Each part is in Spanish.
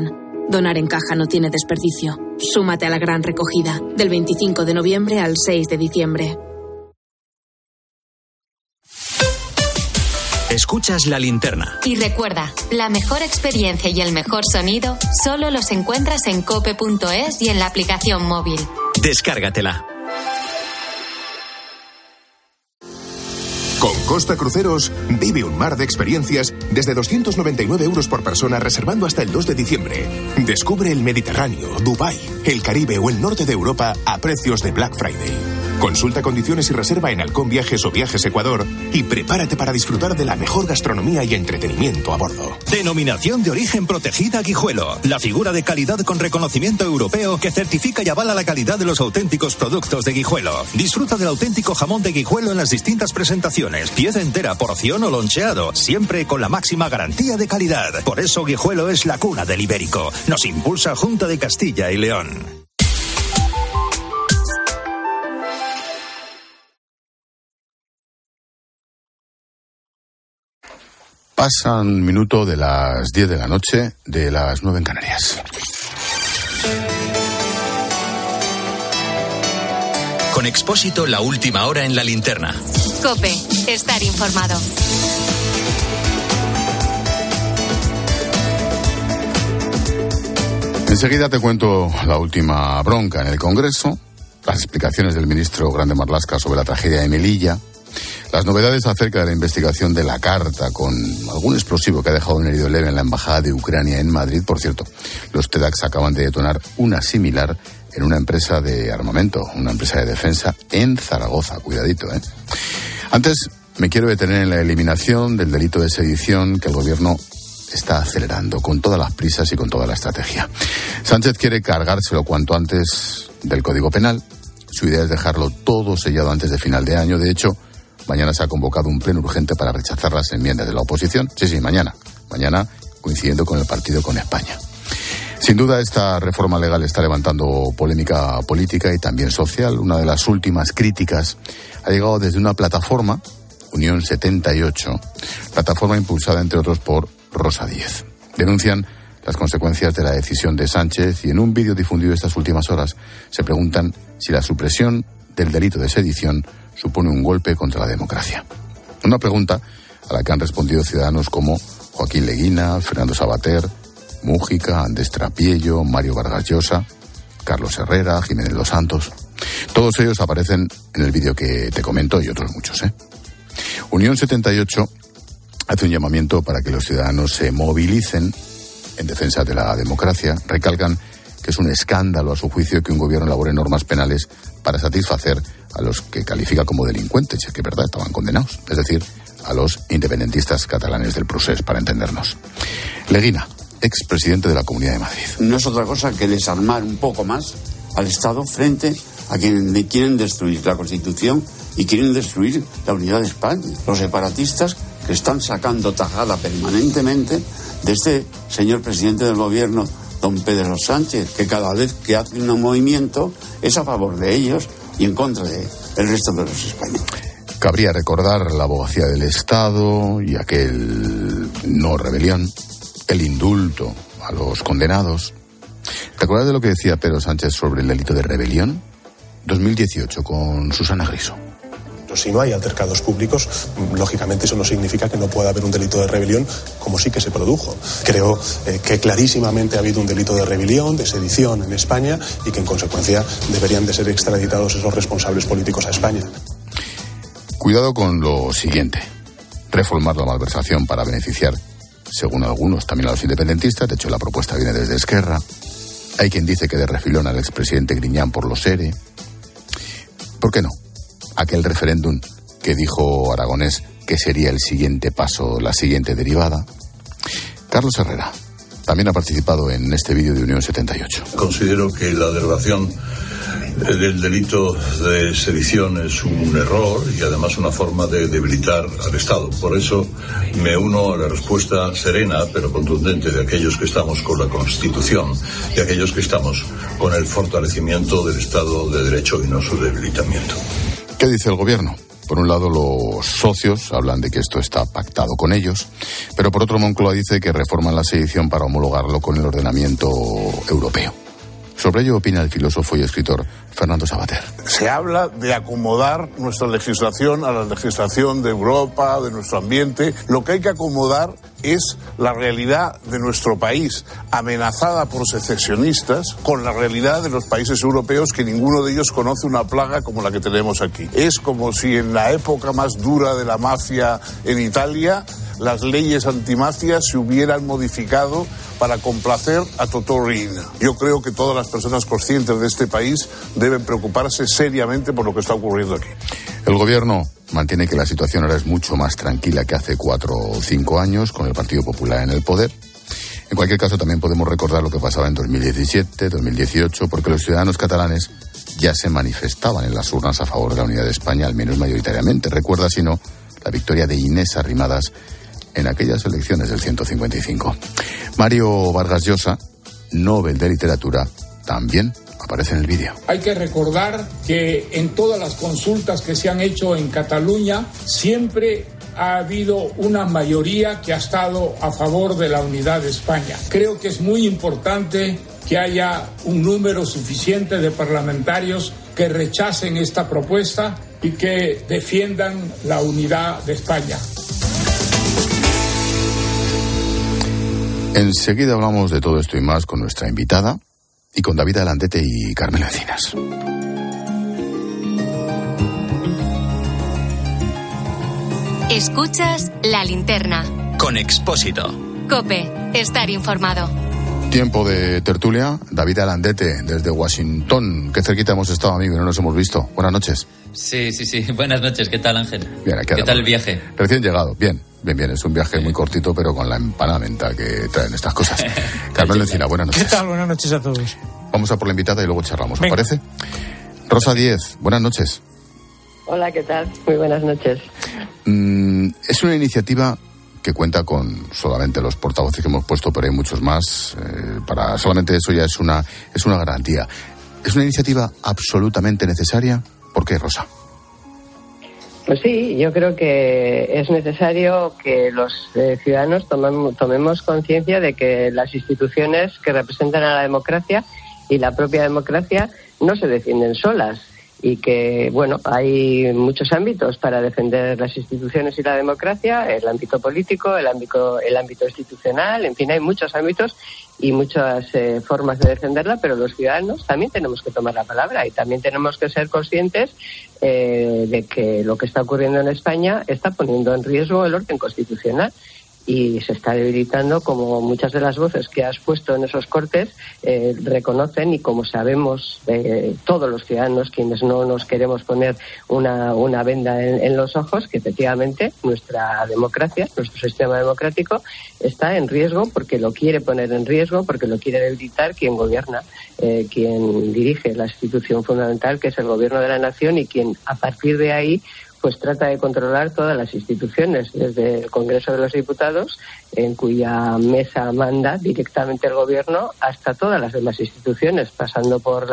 necesitan. Donar en caja no tiene desperdicio. Súmate a la gran recogida, del 25 de noviembre al 6 de diciembre. Escuchas la linterna. Y recuerda, la mejor experiencia y el mejor sonido solo los encuentras en cope.es y en la aplicación móvil. Descárgatela. Costa Cruceros, vive un mar de experiencias desde 299 euros por persona reservando hasta el 2 de diciembre. Descubre el Mediterráneo, Dubái, el Caribe o el norte de Europa a precios de Black Friday. Consulta condiciones y reserva en Halcón Viajes o Viajes Ecuador y prepárate para disfrutar de la mejor gastronomía y entretenimiento a bordo. Denominación de origen protegida Guijuelo. La figura de calidad con reconocimiento europeo que certifica y avala la calidad de los auténticos productos de Guijuelo. Disfruta del auténtico jamón de Guijuelo en las distintas presentaciones. Pieza entera, porción o loncheado. Siempre con la máxima garantía de calidad. Por eso Guijuelo es la cuna del ibérico. Nos impulsa Junta de Castilla y León. Pasan minuto de las 10 de la noche, de las 9 en Canarias. Con Expósito, la última hora en la linterna. Cope, estar informado. Enseguida te cuento la última bronca en el Congreso, las explicaciones del ministro Grande Marlasca sobre la tragedia de Melilla, las novedades acerca de la investigación de la carta con algún explosivo que ha dejado un herido leve en la Embajada de Ucrania en Madrid. Por cierto, los TEDx acaban de detonar una similar en una empresa de armamento, una empresa de defensa en Zaragoza. Cuidadito, ¿eh? Antes, me quiero detener en la eliminación del delito de sedición que el gobierno está acelerando con todas las prisas y con toda la estrategia. Sánchez quiere cargárselo cuanto antes del Código Penal. Su idea es dejarlo todo sellado antes de final de año. De hecho, Mañana se ha convocado un pleno urgente para rechazar las enmiendas de la oposición. Sí, sí, mañana. Mañana coincidiendo con el partido con España. Sin duda, esta reforma legal está levantando polémica política y también social. Una de las últimas críticas ha llegado desde una plataforma, Unión 78, plataforma impulsada, entre otros, por Rosa Díez. Denuncian las consecuencias de la decisión de Sánchez y en un vídeo difundido estas últimas horas se preguntan si la supresión del delito de sedición supone un golpe contra la democracia. Una pregunta a la que han respondido ciudadanos como Joaquín Leguina, Fernando Sabater, Mújica, Andrés Trapiello, Mario Vargas Llosa, Carlos Herrera, Jiménez Los Santos. Todos ellos aparecen en el vídeo que te comento y otros muchos. ¿eh? Unión 78 hace un llamamiento para que los ciudadanos se movilicen en defensa de la democracia. Recalcan que es un escándalo a su juicio que un gobierno elabore normas penales para satisfacer a los que califica como delincuentes, y es que verdad, estaban condenados, es decir, a los independentistas catalanes del procés, para entendernos. Leguina, expresidente de la Comunidad de Madrid. No es otra cosa que desarmar un poco más al Estado frente a quienes quieren destruir la Constitución y quieren destruir la unidad de España. Los separatistas que están sacando tajada permanentemente de este señor presidente del gobierno, don Pedro Sánchez, que cada vez que hace un movimiento es a favor de ellos y en contra del el resto de los españoles. Cabría recordar la abogacía del Estado y aquel no rebelión, el indulto a los condenados. ¿Te acuerdas de lo que decía Pedro Sánchez sobre el delito de rebelión? 2018 con Susana Griso si no hay altercados públicos, lógicamente eso no significa que no pueda haber un delito de rebelión, como sí que se produjo. Creo eh, que clarísimamente ha habido un delito de rebelión, de sedición en España y que en consecuencia deberían de ser extraditados esos responsables políticos a España. Cuidado con lo siguiente. Reformar la malversación para beneficiar, según algunos, también a los independentistas. De hecho, la propuesta viene desde Esquerra. Hay quien dice que de refilón al expresidente Griñán por los ERE. ¿Por qué no? aquel referéndum que dijo Aragonés que sería el siguiente paso, la siguiente derivada. Carlos Herrera también ha participado en este vídeo de Unión 78. Considero que la derogación del delito de sedición es un error y además una forma de debilitar al Estado. Por eso me uno a la respuesta serena pero contundente de aquellos que estamos con la Constitución, y aquellos que estamos con el fortalecimiento del Estado de Derecho y no su debilitamiento. ¿Qué dice el gobierno? Por un lado, los socios hablan de que esto está pactado con ellos, pero por otro, Moncloa dice que reforman la sedición para homologarlo con el ordenamiento europeo. Sobre ello opina el filósofo y escritor Fernando Sabater. Se habla de acomodar nuestra legislación a la legislación de Europa, de nuestro ambiente. Lo que hay que acomodar es la realidad de nuestro país, amenazada por secesionistas, con la realidad de los países europeos que ninguno de ellos conoce una plaga como la que tenemos aquí. Es como si en la época más dura de la mafia en Italia las leyes antimafia se hubieran modificado para complacer a Totorin. Yo creo que todas las personas conscientes de este país deben preocuparse seriamente por lo que está ocurriendo aquí. El gobierno mantiene que la situación ahora es mucho más tranquila que hace cuatro o cinco años con el Partido Popular en el poder. En cualquier caso, también podemos recordar lo que pasaba en 2017, 2018, porque los ciudadanos catalanes ya se manifestaban en las urnas a favor de la unidad de España, al menos mayoritariamente. Recuerda, si no, la victoria de Inés Arrimadas en aquellas elecciones del 155. Mario Vargas Llosa, Nobel de Literatura, también aparece en el vídeo. Hay que recordar que en todas las consultas que se han hecho en Cataluña siempre ha habido una mayoría que ha estado a favor de la unidad de España. Creo que es muy importante que haya un número suficiente de parlamentarios que rechacen esta propuesta y que defiendan la unidad de España. Enseguida hablamos de todo esto y más con nuestra invitada y con David Alandete y Carmen Encinas. Escuchas la linterna. Con Expósito. Cope, estar informado. Tiempo de tertulia. David Alandete, desde Washington. Qué cerquita hemos estado, amigo, y no nos hemos visto. Buenas noches. Sí, sí, sí. Buenas noches. ¿Qué tal, Ángel? Bien, aquí ¿Qué tal el viaje? Recién llegado. Bien, bien, bien. Es un viaje muy cortito, pero con la empanamenta que traen estas cosas. Carmen Encina, buenas noches. ¿Qué tal? Buenas noches a todos. Vamos a por la invitada y luego charlamos, ¿os parece? Rosa Díez, buenas noches. Hola, ¿qué tal? Muy buenas noches. Mm, es una iniciativa que cuenta con solamente los portavoces que hemos puesto, pero hay muchos más. Eh, para solamente eso ya es una es una garantía. Es una iniciativa absolutamente necesaria. ¿Por qué, Rosa? Pues sí, yo creo que es necesario que los eh, ciudadanos tomemos, tomemos conciencia de que las instituciones que representan a la democracia y la propia democracia no se defienden solas y que, bueno, hay muchos ámbitos para defender las instituciones y la democracia, el ámbito político, el ámbito, el ámbito institucional, en fin, hay muchos ámbitos y muchas eh, formas de defenderla, pero los ciudadanos también tenemos que tomar la palabra y también tenemos que ser conscientes eh, de que lo que está ocurriendo en España está poniendo en riesgo el orden constitucional y se está debilitando como muchas de las voces que has puesto en esos cortes eh, reconocen y como sabemos eh, todos los ciudadanos quienes no nos queremos poner una, una venda en, los ojos que efectivamente nuestra democracia, nuestro sistema democrático está en riesgo porque lo quiere poner en riesgo, porque lo quiere debilitar quien gobierna, eh, quien dirige la institución fundamental que es el gobierno de la nación y quien a partir de ahí pues trata de controlar todas las instituciones, desde el Congreso de los Diputados, en cuya mesa manda directamente el Gobierno, hasta todas las demás instituciones, pasando por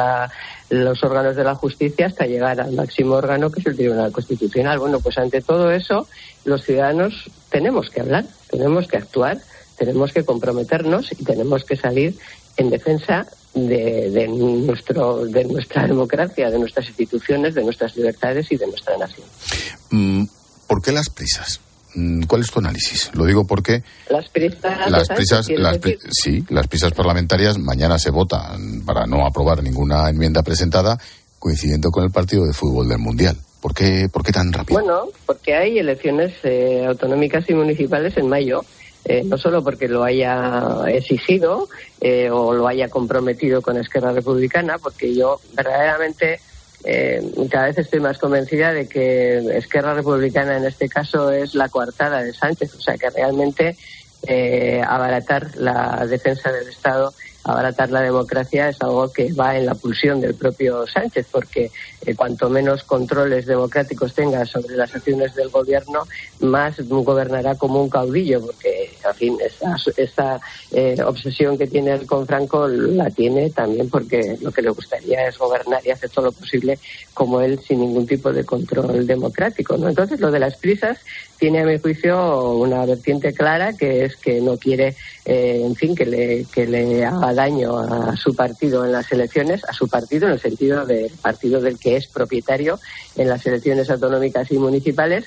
los órganos de la justicia hasta llegar al máximo órgano, que es el Tribunal Constitucional. Bueno, pues ante todo eso, los ciudadanos tenemos que hablar, tenemos que actuar, tenemos que comprometernos y tenemos que salir en defensa de, nuestro, de nuestra democracia, de nuestras instituciones, de nuestras libertades y de nuestra nación. Mm, ¿Por qué las prisas? Mm, ¿Cuál es tu análisis? Lo digo porque las prisas, las prisas, sí, las prisas parlamentarias mañana se votan para no aprobar ninguna enmienda presentada, coincidiendo con el partido de fútbol del mundial. ¿Por qué, por qué tan rápido? Bueno, porque hay elecciones eh, autonómicas y municipales en mayo eh, no solo porque lo haya exigido eh, o lo haya comprometido con Esquerra Republicana, porque yo verdaderamente eh, cada vez estoy más convencida de que Esquerra Republicana en este caso es la coartada de Sánchez, o sea que realmente abaratar la defensa del Estado abaratar la democracia es algo que va en la pulsión del propio Sánchez, porque eh, cuanto menos controles democráticos tenga sobre las acciones del gobierno, más gobernará como un caudillo, porque en fin, esa, eh, obsesión que tiene él con Franco la tiene también porque lo que le gustaría es gobernar y hacer todo lo posible como él sin ningún tipo de control democrático. ¿no? Entonces, lo de las prisas tiene, a mi juicio, una vertiente clara que es que no quiere, eh, en fin, que le, que le haga daño a su partido en las elecciones, a su partido en el sentido del partido del que es propietario en las elecciones autonómicas y municipales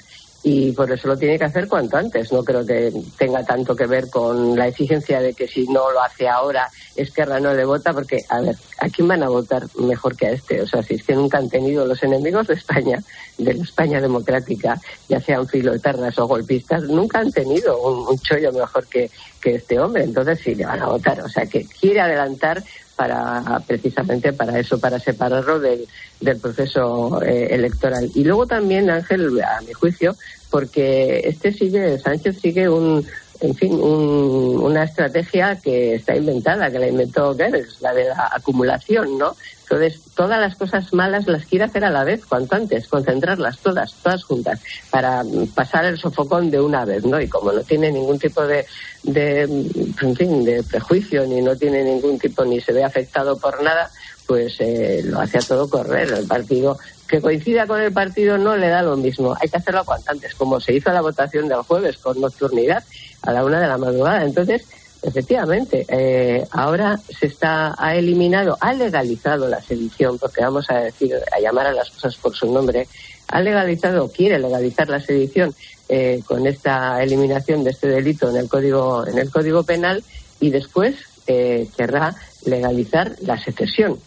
y por eso lo tiene que hacer cuanto antes. No creo que tenga tanto que ver con la exigencia de que si no lo hace ahora, Esquerra no le vota, porque, a ver, ¿a quién van a votar mejor que a este? O sea, si es que nunca han tenido los enemigos de España, de la España democrática, ya sean filoeternas o golpistas, nunca han tenido un, chollo mejor que, que este hombre. Entonces sí le van a votar. O sea, que quiere adelantar para precisamente para eso, para separarlo del, del proceso eh, electoral. Y luego también, Ángel, a mi juicio, porque este sigue, Sánchez sigue un, en fin, una estrategia que está inventada, que la inventó Goebbels, la de la acumulación, ¿no? Entonces, todas las cosas malas las quiere hacer a la vez, cuanto antes, concentrarlas todas, todas juntas, para pasar el sofocón de una vez, ¿no? Y como no tiene ningún tipo de, de en fin, de prejuicio, ni no tiene ningún tipo, ni se ve afectado por nada, pues eh, lo hace a todo correr. El partido que coincida con el partido no le da lo mismo. Hay que hacerlo cuanto antes, como se hizo la votación del jueves con nocturnidad a la una de la madrugada. Entonces, efectivamente, eh, ahora se está ha eliminado, ha legalizado la sedición, porque vamos a decir, a llamar a las cosas por su nombre, ha legalizado, quiere legalizar la sedición eh, con esta eliminación de este delito en el código en el código penal y después eh, querrá legalizar la secesión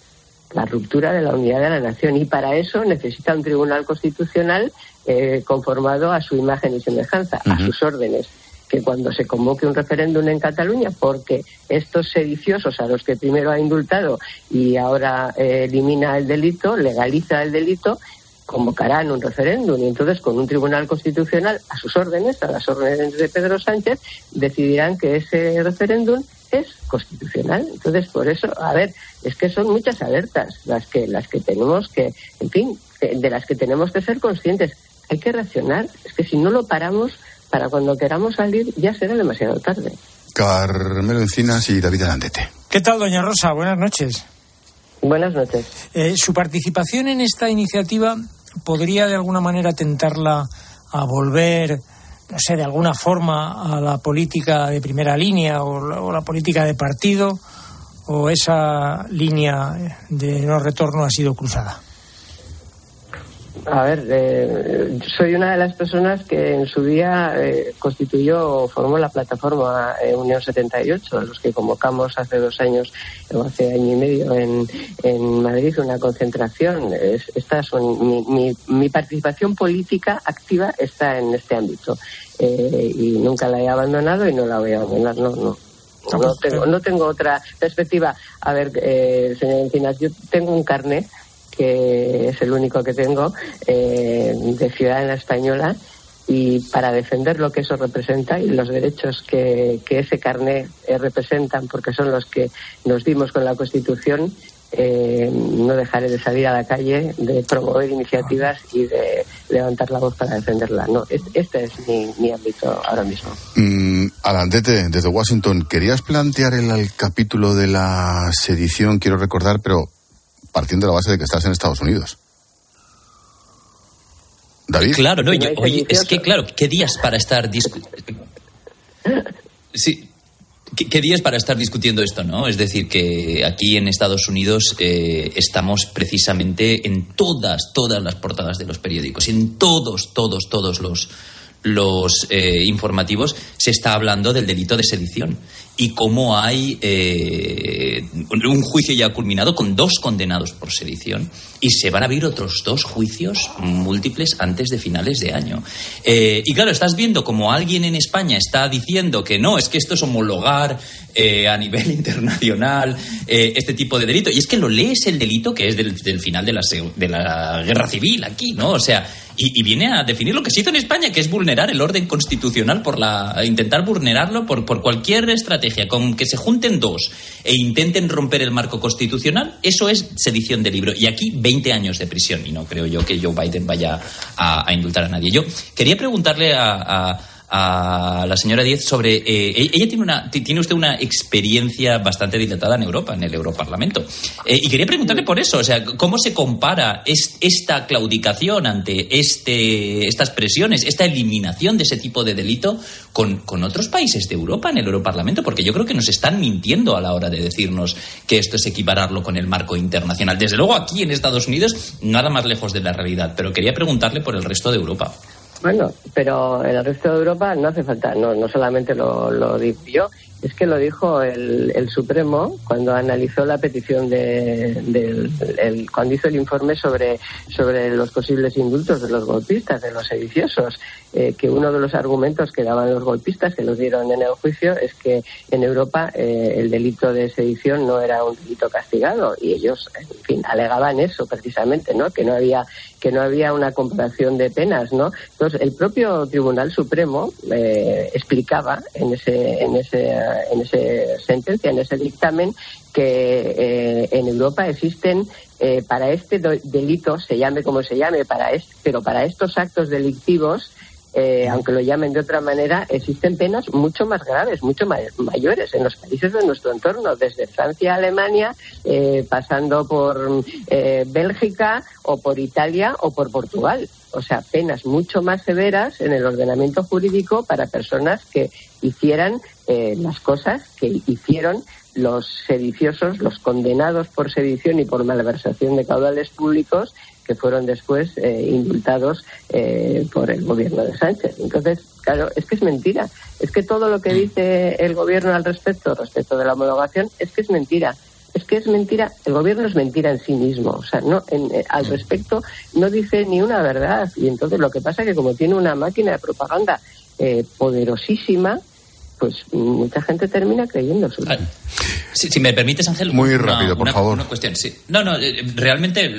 la ruptura de la unidad de la nación y para eso necesita un tribunal constitucional eh, conformado a su imagen y semejanza, a sus órdenes que cuando se convoque un referéndum en Cataluña, porque estos sediciosos a los que primero ha indultado y ahora eh, elimina el delito, legaliza el delito, convocarán un referéndum y entonces con un tribunal constitucional a sus órdenes, a las órdenes de Pedro Sánchez, decidirán que ese referéndum es constitucional. Entonces, por eso, a ver, es que son muchas alertas las que las que tenemos que, en fin, de las que tenemos que ser conscientes. Hay que reaccionar. Es que si no lo paramos, para cuando queramos salir ya será demasiado tarde. Carmelo Encinas y David Alandete. ¿Qué tal, doña Rosa? Buenas noches. Buenas noches. Eh, su participación en esta iniciativa podría de alguna manera tentarla a volver no sé, de alguna forma a la política de primera línea o la, política de partido o esa línea de no retorno ha sido cruzada? A ver, eh, soy una de las personas que en su día eh, constituyó o formó la plataforma eh, Unión 78, los que convocamos hace dos años o hace año y medio en, en Madrid una concentración. Es, estas son mi, mi, participación política activa está en este ámbito y nunca la he abandonado y no la voy a abandonar. No, no. No tengo, no tengo otra perspectiva. A ver, señor Encinas, yo tengo un carnet que es el único que tengo, eh, de ciudadana española y para defender lo que eso representa y los derechos que, ese carné eh, representan, porque son los que nos dimos con la Constitución, eh, no dejaré de salir a la calle, de promover iniciativas y de levantar la voz para defenderla. No, este es mi, ámbito ahora mismo. Mm, desde Washington, querías plantear el capítulo de la sedición, quiero recordar, pero partiendo de la base de que estás en Estados Unidos. David. Claro, no, yo, oye, es que claro, ¿qué días para estar Sí, ¿Qué, días para estar discutiendo esto, no? Es decir, que aquí en Estados Unidos eh, estamos precisamente en todas, todas las portadas de los periódicos, en todos, todos, todos los, los eh, informativos se está hablando del delito de sedición y cómo hay eh, un juicio ya culminado con dos condenados por sedición y se van a abrir otros dos juicios múltiples antes de finales de año. Eh, y claro, estás viendo como alguien en España está diciendo que no, es que esto es homologar eh, a nivel internacional este tipo de delito. Y es que lo lees el delito que es del, final de la, de la guerra civil aquí, ¿no? O sea, y, viene a definir lo que se hizo en España, que es vulnerar el orden constitucional por la intentar vulnerarlo por, cualquier estrategia, con que se junten dos e intenten romper el marco constitucional, eso es sedición de libro. Y aquí 20 años de prisión, y no creo yo que Joe Biden vaya a, indultar a nadie. Yo quería preguntarle a la señora Díez sobre. Eh, e-, ella tiene, una, tiene usted una experiencia bastante dilatada en Europa, en el Europarlamento. Eh, y quería preguntarle por eso, o sea, ¿cómo se compara esta claudicación ante este, estas presiones, esta eliminación de ese tipo de delito con, con otros países de Europa en el Europarlamento? Porque yo creo que nos están mintiendo a la hora de decirnos que esto es equipararlo con el marco internacional. Desde luego, aquí en Estados Unidos, nada más lejos de la realidad. Pero quería preguntarle por el resto de Europa. Bueno, pero en el resto de Europa no hace falta, no, no solamente lo, lo digo yo, es que lo dijo el, el Supremo cuando analizó la petición de, el, cuando hizo el informe sobre, sobre los posibles indultos de los golpistas, de los sediciosos, eh, que uno de los argumentos que daban los golpistas, que los dieron en el juicio, es que en Europa eh, el delito de sedición no era un delito castigado y ellos, en fin, alegaban eso precisamente, ¿no? Que no había que no había una comparación de penas, ¿no? Entonces el propio Tribunal Supremo eh, explicaba en ese en ese en esa sentencia, en ese dictamen, que eh, en Europa existen eh, para este delito, se llame como se llame, para pero para estos actos delictivos, eh, aunque lo llamen de otra manera, existen penas mucho más graves, mucho mayores en los países de nuestro entorno, desde Francia a Alemania, pasando por Bélgica o por Italia o por Portugal. O sea, penas mucho más severas en el ordenamiento jurídico para personas que hicieran eh, las cosas que hicieron los sediciosos, los condenados por sedición y por malversación de caudales públicos que fueron después eh, indultados eh, por el gobierno de Sánchez. Entonces, claro, es que es mentira. Es que todo lo que dice el gobierno al respecto, respecto de la homologación, es que es mentira. Es que es mentira, el gobierno es mentira en sí mismo. O sea, no, al respecto no dice ni una verdad. Y entonces lo que pasa es que como tiene una máquina de propaganda poderosísima, pues mucha gente termina creyendo. Ah, si, me permites, Ángel. Muy rápido, por favor. Una cuestión, sí. No, no, eh, realmente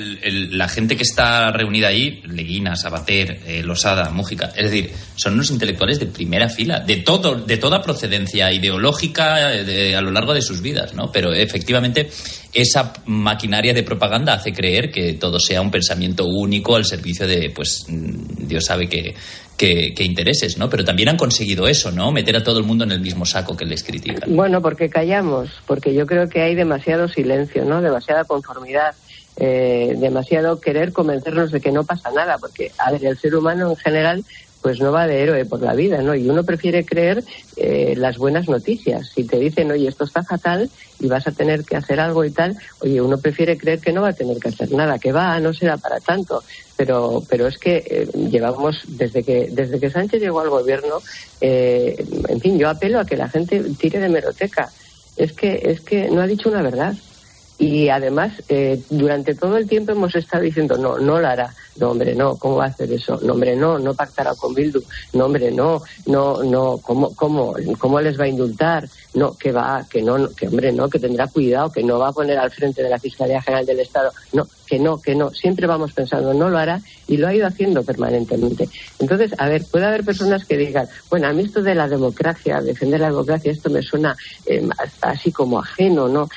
la gente que está reunida ahí, Leguina, Sabater, eh, Losada, Mújica, es decir, son unos intelectuales de primera fila, de todo, de toda procedencia ideológica eh, a lo largo de sus vidas, ¿no? Pero efectivamente esa maquinaria de propaganda hace creer que todo sea un pensamiento único al servicio de, pues, mm, Dios sabe que que, intereses, ¿no? Pero también han conseguido eso, ¿no? Meter a todo el mundo en el mismo saco que les critican. Bueno, porque callamos, porque yo creo que hay demasiado silencio, ¿no? Demasiada conformidad. Eh, demasiado querer convencernos de que no pasa nada, porque, a ver, el ser humano en general pues no va de héroe por la vida, ¿no? Y uno prefiere creer eh, las buenas noticias. Si te dicen, oye, esto está fatal y vas a tener que hacer algo y tal, oye, uno prefiere creer que no va a tener que hacer nada, que va, no será para tanto. Pero, pero es que eh, llevamos, desde que, desde que Sánchez llegó al gobierno, eh, en fin, yo apelo a que la gente tire de meroteca. Es que, es que no ha dicho una verdad. Y además, eh, durante todo el tiempo hemos estado diciendo, no, no lo hará. No, hombre, no, ¿cómo va a hacer eso? No, hombre, no, no pactará con Bildu. No, hombre, no, no, no, ¿cómo, cómo, cómo les va a indultar? No, que va, que no, que hombre, no, que tendrá cuidado, que no va a poner al frente de la Fiscalía General del Estado. No, que no, que no. Siempre vamos pensando, no lo hará y lo ha ido haciendo permanentemente. Entonces, a ver, puede haber personas que digan, bueno, a mí esto de la democracia, defender la democracia, esto me suena eh, así como ajeno, ¿no?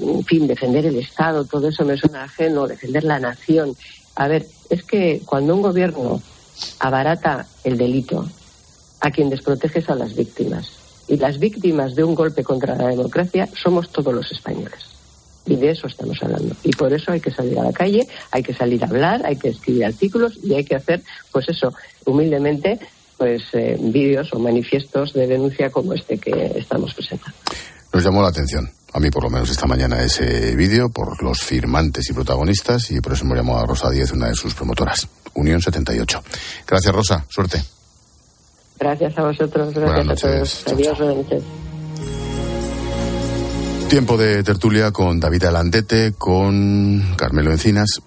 En fin, defender el Estado, todo eso me suena ajeno, defender la nación. A ver, es que cuando un gobierno abarata el delito, a quien desprotege es a las víctimas. Y las víctimas de un golpe contra la democracia somos todos los españoles. Y de eso estamos hablando. Y por eso hay que salir a la calle, hay que salir a hablar, hay que escribir artículos y hay que hacer, pues eso, humildemente, pues eh, vídeos o manifiestos de denuncia como este que estamos presentando. Nos llamó la atención a mí por lo menos esta mañana ese vídeo por los firmantes y protagonistas y por eso me llamó a Rosa Díez, una de sus promotoras. Unión 78. Gracias, Rosa. Suerte. Gracias a vosotros. Gracias a todos. Adiós, Tiempo de tertulia con David Alandete, con Carmelo Encinas.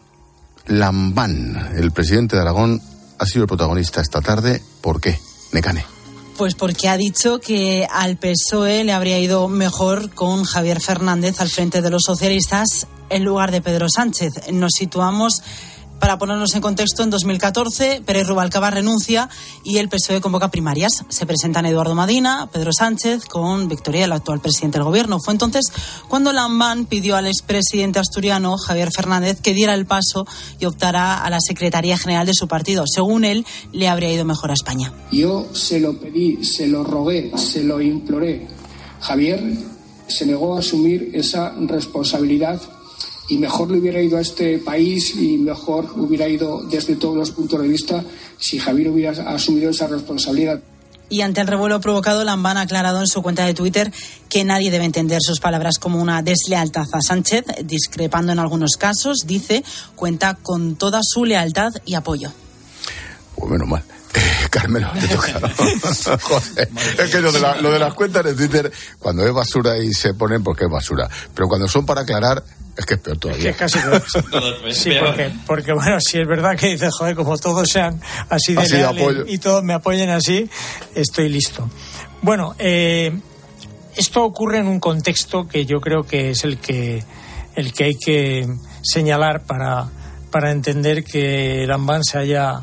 Lambán, el presidente de Aragón, ha sido el protagonista esta tarde. ¿Por qué? Necane. Pues porque ha dicho que al PSOE le habría ido mejor con Javier Fernández al frente de los socialistas en lugar de Pedro Sánchez. Nos situamos Para ponernos en contexto, en 2014 Pérez Rubalcaba renuncia y el PSOE convoca primarias. Se presentan Eduardo Madina, Pedro Sánchez con Victoria, el actual presidente del gobierno. Fue entonces cuando Lambán pidió al expresidente asturiano Javier Fernández que diera el paso y optara a la Secretaría General de su partido. Según él, le habría ido mejor a España. Yo se lo pedí, se lo rogué, se lo imploré. Javier se negó a asumir esa responsabilidad y mejor le hubiera ido a este país y mejor hubiera ido desde todos los puntos de vista si Javier hubiera asumido esa responsabilidad. Y ante el revuelo provocado, Lambán ha aclarado en su cuenta de Twitter que nadie debe entender sus palabras como una deslealtad a Sánchez, discrepando en algunos casos, dice, cuenta con toda su lealtad y apoyo. Pues menos mal. Carmelo, te toca. Joder, es que lo de, la- lo de las cuentas de Twitter, cuando es basura y se ponen, porque es basura. Pero cuando son para aclarar, es que es peor Que todavía. es casi peor. Sí, porque, porque bueno, si es verdad que dices, joder, como todos sean así de Así de apoyo. y todos me apoyen así, estoy listo. Bueno, eh, esto ocurre en un contexto que yo creo que es el que, el que hay que señalar para, para entender que Lambán se haya,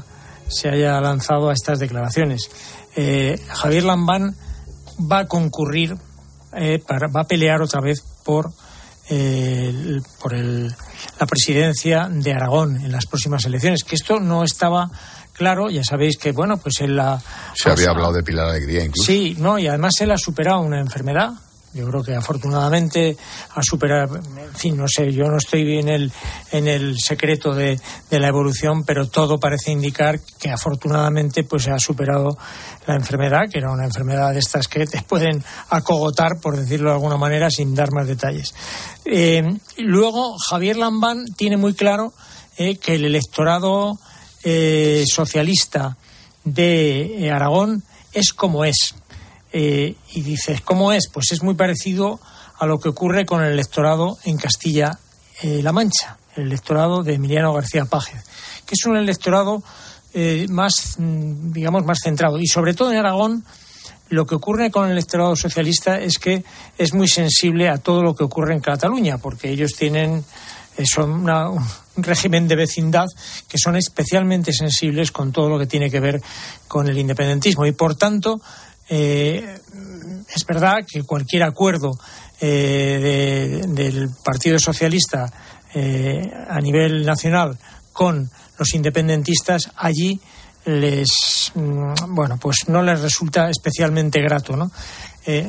se haya lanzado a estas declaraciones. Eh, Javier Lambán va a concurrir, eh, para- va a pelear otra vez por eh, el- por el- la presidencia de Aragón en las próximas elecciones. Que esto no estaba claro, ya sabéis que, bueno, pues en la. Se había hablado de Pilar Alegría incluso. Sí, no, y además él ha superado una enfermedad. Yo creo que afortunadamente ha superado, en fin, no sé, yo no estoy en el, en el secreto de, de la evolución, pero todo parece indicar que afortunadamente pues ha superado la enfermedad, que era una enfermedad de estas que te pueden acogotar, por decirlo de alguna manera, sin dar más detalles. Eh, luego, Javier Lambán tiene muy claro eh, que el electorado eh, socialista de Aragón es como es. Eh, y dices, ¿cómo es? Pues es muy parecido a lo que ocurre con el electorado en Castilla-La Mancha, el electorado de Emiliano García Pájez, que es un electorado eh, más, mm, digamos, más centrado. Y sobre todo en Aragón, lo que ocurre con el electorado socialista es que es muy sensible a todo lo que ocurre en Cataluña, porque ellos tienen eh, son una- un régimen de vecindad que son especialmente sensibles con todo lo que tiene que ver con el independentismo y por tanto eh, es verdad que cualquier acuerdo eh, de- del Partido Socialista eh, a nivel nacional con los independentistas allí les mm, bueno pues no les resulta especialmente grato no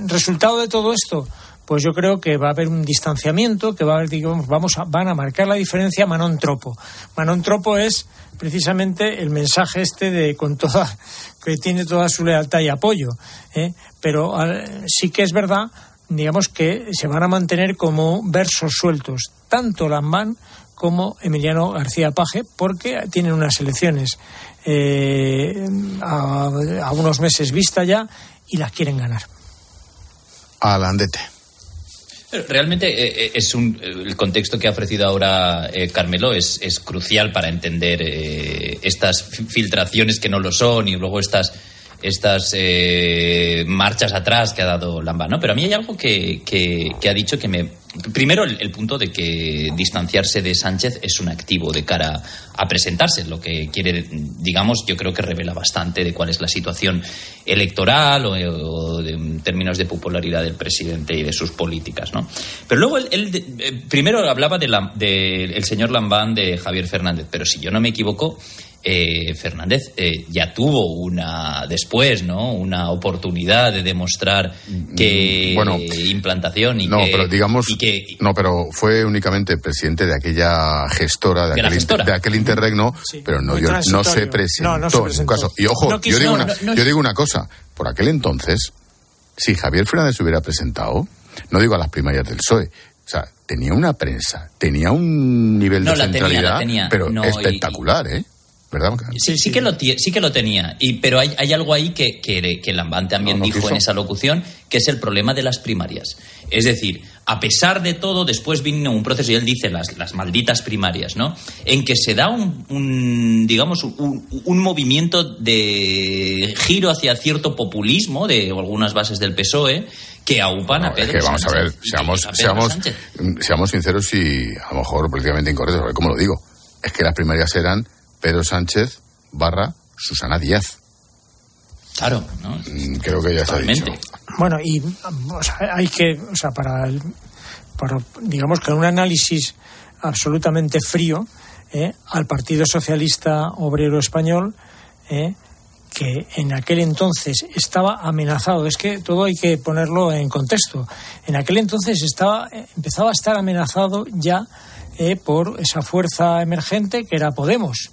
resultado de todo esto pues yo creo que va a haber un distanciamiento que va a haber digamos vamos a, van a marcar la diferencia Manon Tropo Manon Tropo es precisamente el mensaje este de con toda que tiene toda su lealtad y apoyo ¿eh? pero al- sí que es verdad digamos que se van a mantener como versos sueltos tanto Lambán como Emiliano García Paje, porque tienen unas elecciones eh, a, a unos meses vista ya y las quieren ganar. Alandete. Realmente eh, eh, es un, el contexto que ha ofrecido ahora eh, Carmelo es, es crucial para entender eh, estas fi- filtraciones que no lo son y luego estas estas marchas atrás que ha dado Lamba, ¿no? Pero a mí hay algo que, que- que ha dicho que me... Primero, el, punto de que distanciarse de Sánchez es un activo de cara a presentarse, lo que quiere, digamos, yo creo que revela bastante de cuál es la situación electoral o, en términos de popularidad del presidente y de sus políticas, ¿no? Pero luego él, eh, primero hablaba del de, el señor Lambán de Javier Fernández, pero si yo no me equivoco, eh, Fernández eh, ya tuvo una después, ¿no? Una oportunidad de demostrar que Mm, bueno, implantación y No, que pero digamos, y que no, pero fue únicamente presidente de aquella gestora, de, aquel, gestora. de aquel interregno, pero no, yo, no se presentó No, no se en presentó. un caso. Y ojo, No quiso- yo, digo no, una, no, no yo digo una cosa, por aquel entonces, si Javier Fernández se hubiera presentado, no digo a las primarias del PSOE, o sea, tenía una prensa, tenía un nivel No, de la tenía, centralidad, la tenía. pero No, y- espectacular, ¿eh? ¿Verdad? Sí, sí que lo, sí que lo tenía, y, pero hay, hay algo ahí que, que, que Lambán también No, no dijo quiso. en esa locución, que es el problema de las primarias. Es decir, a pesar de todo, después vino un proceso, y él dice las, las malditas primarias, ¿no? En que se da un, un, digamos, un, un movimiento de giro hacia cierto populismo de algunas bases del PSOE que aupan a No, Pedro es que vamos a ver, Sánchez seamos, a seamos, Sánchez. seamos sinceros y a lo mejor políticamente incorrectos, a ver cómo lo digo. es que las primarias eran Pedro Sánchez barra Susana Díaz. Claro, ¿no? Mm, Creo que ya se ha dicho. Bueno, y o sea, hay que, o sea, para, el- para, digamos que un análisis absolutamente frío ¿eh? al Partido Socialista Obrero Español, ¿eh? que en aquel entonces estaba amenazado. Es que todo hay que ponerlo en contexto. En aquel entonces estaba, empezaba a estar amenazado ya eh, por esa fuerza emergente que era Podemos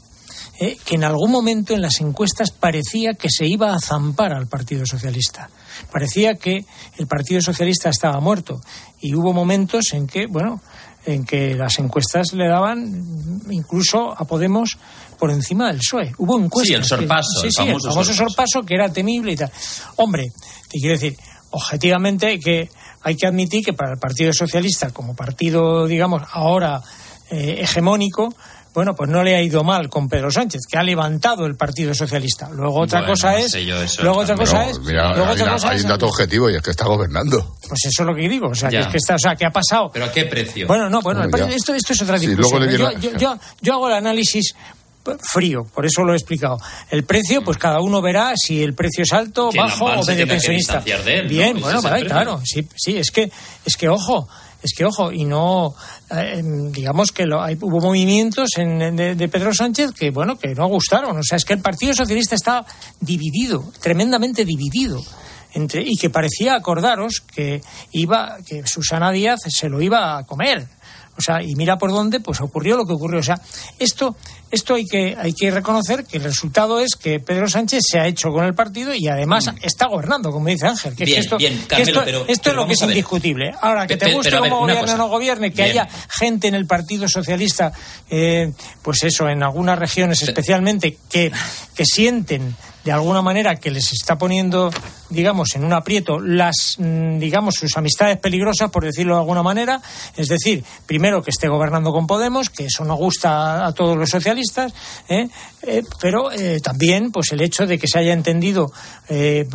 eh, que en algún momento en las encuestas parecía que se iba a zampar al Partido Socialista. Parecía que el Partido Socialista estaba muerto. Y hubo momentos en que, bueno, en que las encuestas le daban incluso a Podemos por encima del PSOE. Hubo encuestas. Sí, el sorpaso, sí, el sí, el famoso famoso sorpaso. sorpaso que era temible y tal. Hombre, te quiero decir, objetivamente que hay que admitir que para el Partido Socialista, como partido, digamos, ahora eh, hegemónico, bueno, pues no le ha ido mal con Pedro Sánchez, que ha levantado el Partido Socialista. Luego otra Bueno, cosa no es, eso luego otra cosa No, es, mira, luego hay, otra cosa hay es- un dato objetivo y es que está gobernando. pues eso es lo que digo, o sea, que es que está, o sea, que ha pasado. ¿Pero a qué precio? Bueno, no, bueno, esto, esto es otra Sí, discusión. luego le yo, viene- yo, yo, yo hago el análisis frío, por eso lo he explicado. El precio, pues cada uno verá si el precio es alto, bajo o medio pensionista. distanciar de él, ¿no? Bien, Ese bueno, vale, claro, sí, sí, es que, es que ojo, es que ojo, y no, eh, digamos que lo, hay, hubo movimientos en, de, de Pedro Sánchez que, bueno, que no gustaron. O sea, es que el Partido Socialista estaba dividido, tremendamente dividido. Entre, y que parecía acordaros que iba, que Susana Díaz se lo iba a comer. O sea, y mira por dónde, pues ocurrió lo que ocurrió. O sea, esto, esto hay que, hay que reconocer que el resultado es que Pedro Sánchez se ha hecho con el partido y además está gobernando, como dice Ángel. Que Bien, esto, bien, que esto, pero- esto pero es lo que es indiscutible. Ahora, que te guste pero cómo gobierne o no gobierne, que Bien. haya gente en el Partido Socialista, eh, pues eso, en algunas regiones especialmente, que, que sienten de alguna manera que les está poniendo, digamos, en un aprieto las, mm, digamos, sus amistades peligrosas, por decirlo de alguna manera. Es decir, primero que esté gobernando con Podemos, que eso no gusta a todos los socialistas, ¿eh? Eh, pero eh, también, pues el hecho de que se haya entendido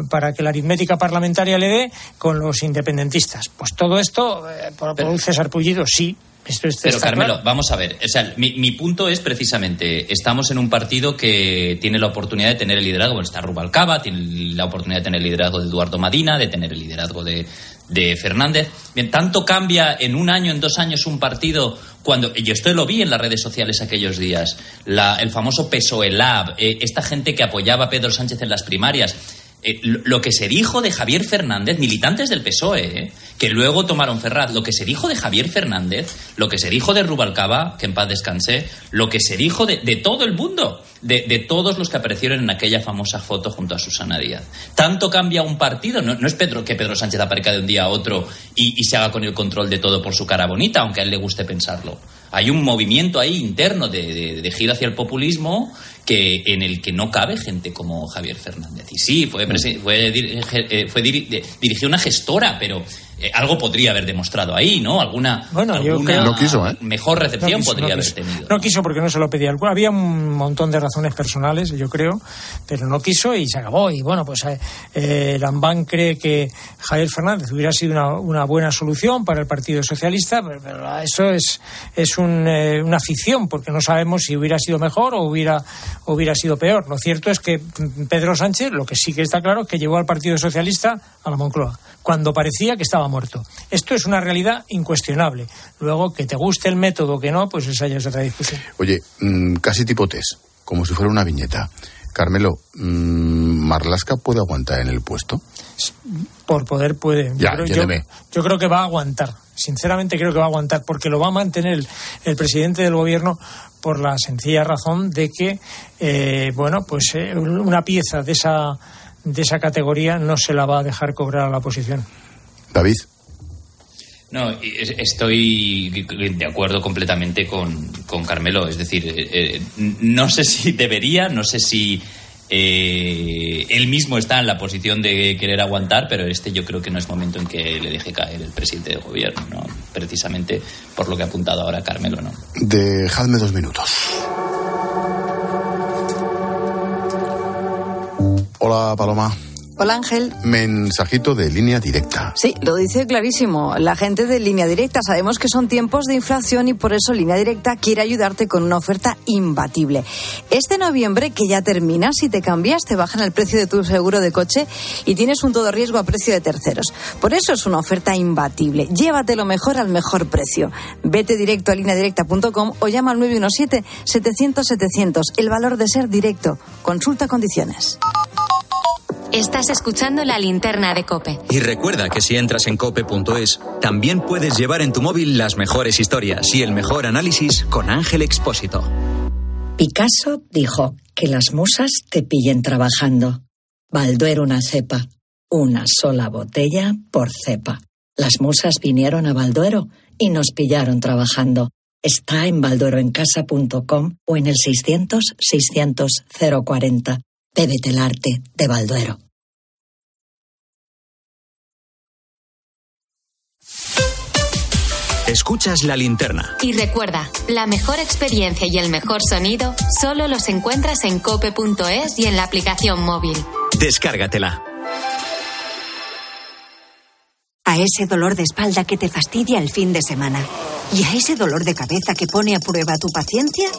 para que la aritmética parlamentaria le dé con los independentistas. Pues todo esto por- produce sarpullido, sí. Esto, esto Pero Carmelo, claro. vamos a ver. O sea, mi, mi punto es precisamente, estamos en un partido que tiene la oportunidad de tener el liderazgo, bueno, está Rubalcaba, tiene la oportunidad de tener el liderazgo de Eduardo Madina, de tener el liderazgo de, de Fernández. Tanto cambia en un año, en dos años un partido cuando, yo esto lo vi en las redes sociales aquellos días, la- el famoso PSOE Lab, eh, esta gente que apoyaba a Pedro Sánchez en las primarias. Eh, lo, que se dijo de Javier Fernández, militantes del PSOE, eh, que luego tomaron Ferraz, lo que se dijo de Javier Fernández, lo que se dijo de Rubalcaba, que en paz descanse, lo que se dijo de, de todo el mundo, de, de todos los que aparecieron en aquella famosa foto junto a Susana Díaz. Tanto cambia un partido, no, es Pedro que Pedro Sánchez aparezca de un día a otro y, y se haga con el control de todo por su cara bonita, aunque a él le guste pensarlo. Hay un movimiento ahí interno de, de- de giro hacia el populismo que en el que no cabe gente como Javier Fernández. Y sí, fue, fue, dir- eh, fue dirigió una gestora, pero eh, algo podría haber demostrado ahí, ¿no? Alguna, Bueno, yo alguna No quiso, ¿eh? mejor recepción No quiso, podría no haber tenido. No quiso porque no se lo pedía. Había un montón de razones personales, yo creo, pero no quiso y se acabó. Y bueno, pues eh, eh, Lambán cree que Javier Fernández hubiera sido una, una buena solución para el Partido Socialista, pero, pero eso es, es un, una ficción porque no sabemos si hubiera sido mejor o hubiera, hubiera sido peor. Lo cierto es que Pedro Sánchez, lo que sí que está claro, es que llevó al Partido Socialista a la Moncloa, cuando parecía que estaba muerto. Esto es una realidad incuestionable. Luego, que te guste el método o que no, pues esa ya es otra discusión. Oye, mm, casi tipo test, como si fuera una viñeta. Carmelo, mm, ¿Marlasca puede aguantar en el puesto? Por poder puede. Yo, Ya, creo, yo, yo creo que va a aguantar. Sinceramente creo que va a aguantar porque lo va a mantener el, el presidente del gobierno por la sencilla razón de que, eh, bueno, pues eh, una pieza de esa, de esa categoría no se la va a dejar cobrar a la oposición. David. No, estoy de acuerdo completamente con, con Carmelo. Es decir, eh, eh, no sé si debería, no sé si eh, él mismo está en la posición de querer aguantar, pero este yo creo que no es momento en que le deje caer el presidente del gobierno, ¿no? precisamente por lo que ha apuntado ahora Carmelo. ¿no? Dejadme dos minutos. Hola, Paloma. Hola Ángel. Mensajito de línea directa. Sí, lo dice clarísimo. La gente de línea directa sabemos que son tiempos de inflación y por eso línea directa quiere ayudarte con una oferta imbatible. Este noviembre, que ya termina, si te cambias, te bajan el precio de tu seguro de coche y tienes un todo riesgo a precio de terceros. Por eso es una oferta imbatible. Llévate lo mejor al mejor precio. Vete directo a lineadirecta.com o llama al 917-700-700. El valor de ser directo. Consulta condiciones. Estás escuchando la linterna de Cope. Y recuerda que si entras en cope.es, también puedes llevar en tu móvil las mejores historias y el mejor análisis con Ángel Expósito. Picasso dijo que las musas te pillen trabajando. Balduero una cepa, una sola botella por cepa. Las musas vinieron a Balduero y nos pillaron trabajando. Está en baldueroencasa.com o en el 600 600 040. Bébete el arte de Balduero. Escuchas la linterna. Y recuerda, la mejor experiencia y el mejor sonido solo los encuentras en cope.es y en la aplicación móvil. Descárgatela. A ese dolor de espalda que te fastidia el fin de semana. Y a ese dolor de cabeza que pone a prueba tu paciencia,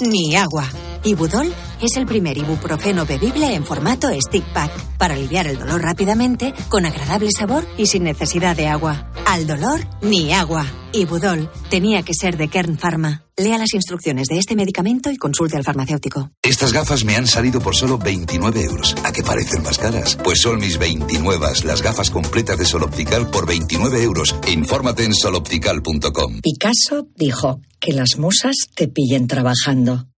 ni agua. Ibudol es el primer ibuprofeno bebible en formato stick pack para aliviar el dolor rápidamente, con agradable sabor y sin necesidad de agua. Al dolor, ni agua. Ibudol tenía que ser de Kern Pharma. Lea las instrucciones de este medicamento y consulte al farmacéutico. Estas gafas me han salido por solo 29 euros. ¿A qué parecen más caras? Pues son mis 29, las gafas completas de Sol Optical por 29 euros. Infórmate en soloptical.com. Picasso dijo que las musas te pillen trabajando.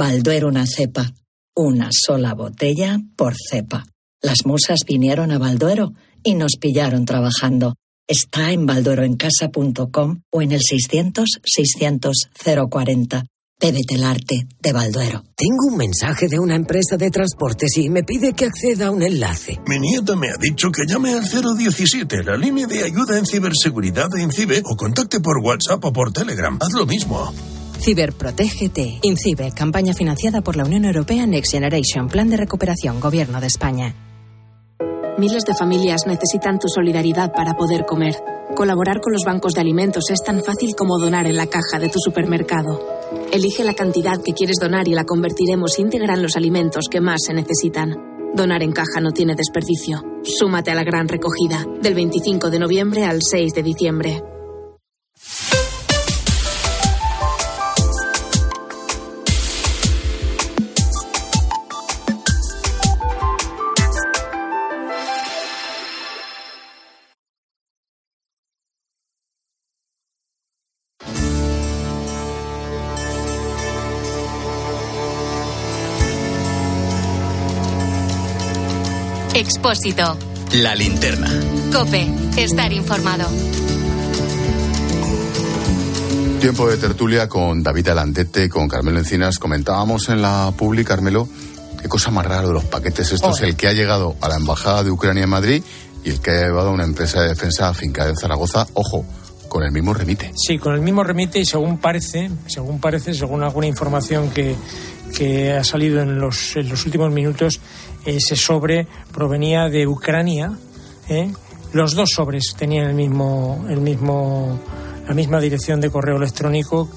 Balduero una cepa, una sola botella por cepa. Las musas vinieron a Balduero y nos pillaron trabajando. Está en baldueroencasa.com o en el 600 600 040. Bébete el arte de Balduero. Tengo un mensaje de una empresa de transportes y me pide que acceda a un enlace. Mi nieta me ha dicho que llame al 017, la línea de ayuda en ciberseguridad de INCIBE, o contacte por WhatsApp o por Telegram. Haz lo mismo. Ciberprotégete. INCIBE, campaña financiada por la Unión Europea Next Generation, Plan de Recuperación, Gobierno de España. Miles de familias necesitan tu solidaridad para poder comer. Colaborar con los bancos de alimentos es tan fácil como donar en la caja de tu supermercado. Elige la cantidad que quieres donar y la convertiremos íntegra en los alimentos que más se necesitan. Donar en caja no tiene desperdicio. Súmate a la gran recogida, del 25 de noviembre al 6 de diciembre. Expósito. La linterna. Cope. Estar informado. Tiempo de tertulia con David Alandete, con Carmelo Encinas. Comentábamos en la publi, Carmelo, qué cosa más rara de los paquetes estos, Oh. el que ha llegado a la Embajada de Ucrania en Madrid y el que ha llevado a una empresa de defensa afincada en Zaragoza, ojo, con el mismo remite. Sí, con el mismo remite y según parece, según parece, según alguna información que, que ha salido en los, en los últimos minutos, ese sobre provenía de Ucrania. ¿eh? Los dos sobres tenían el mismo, el mismo, la misma dirección de correo electrónico.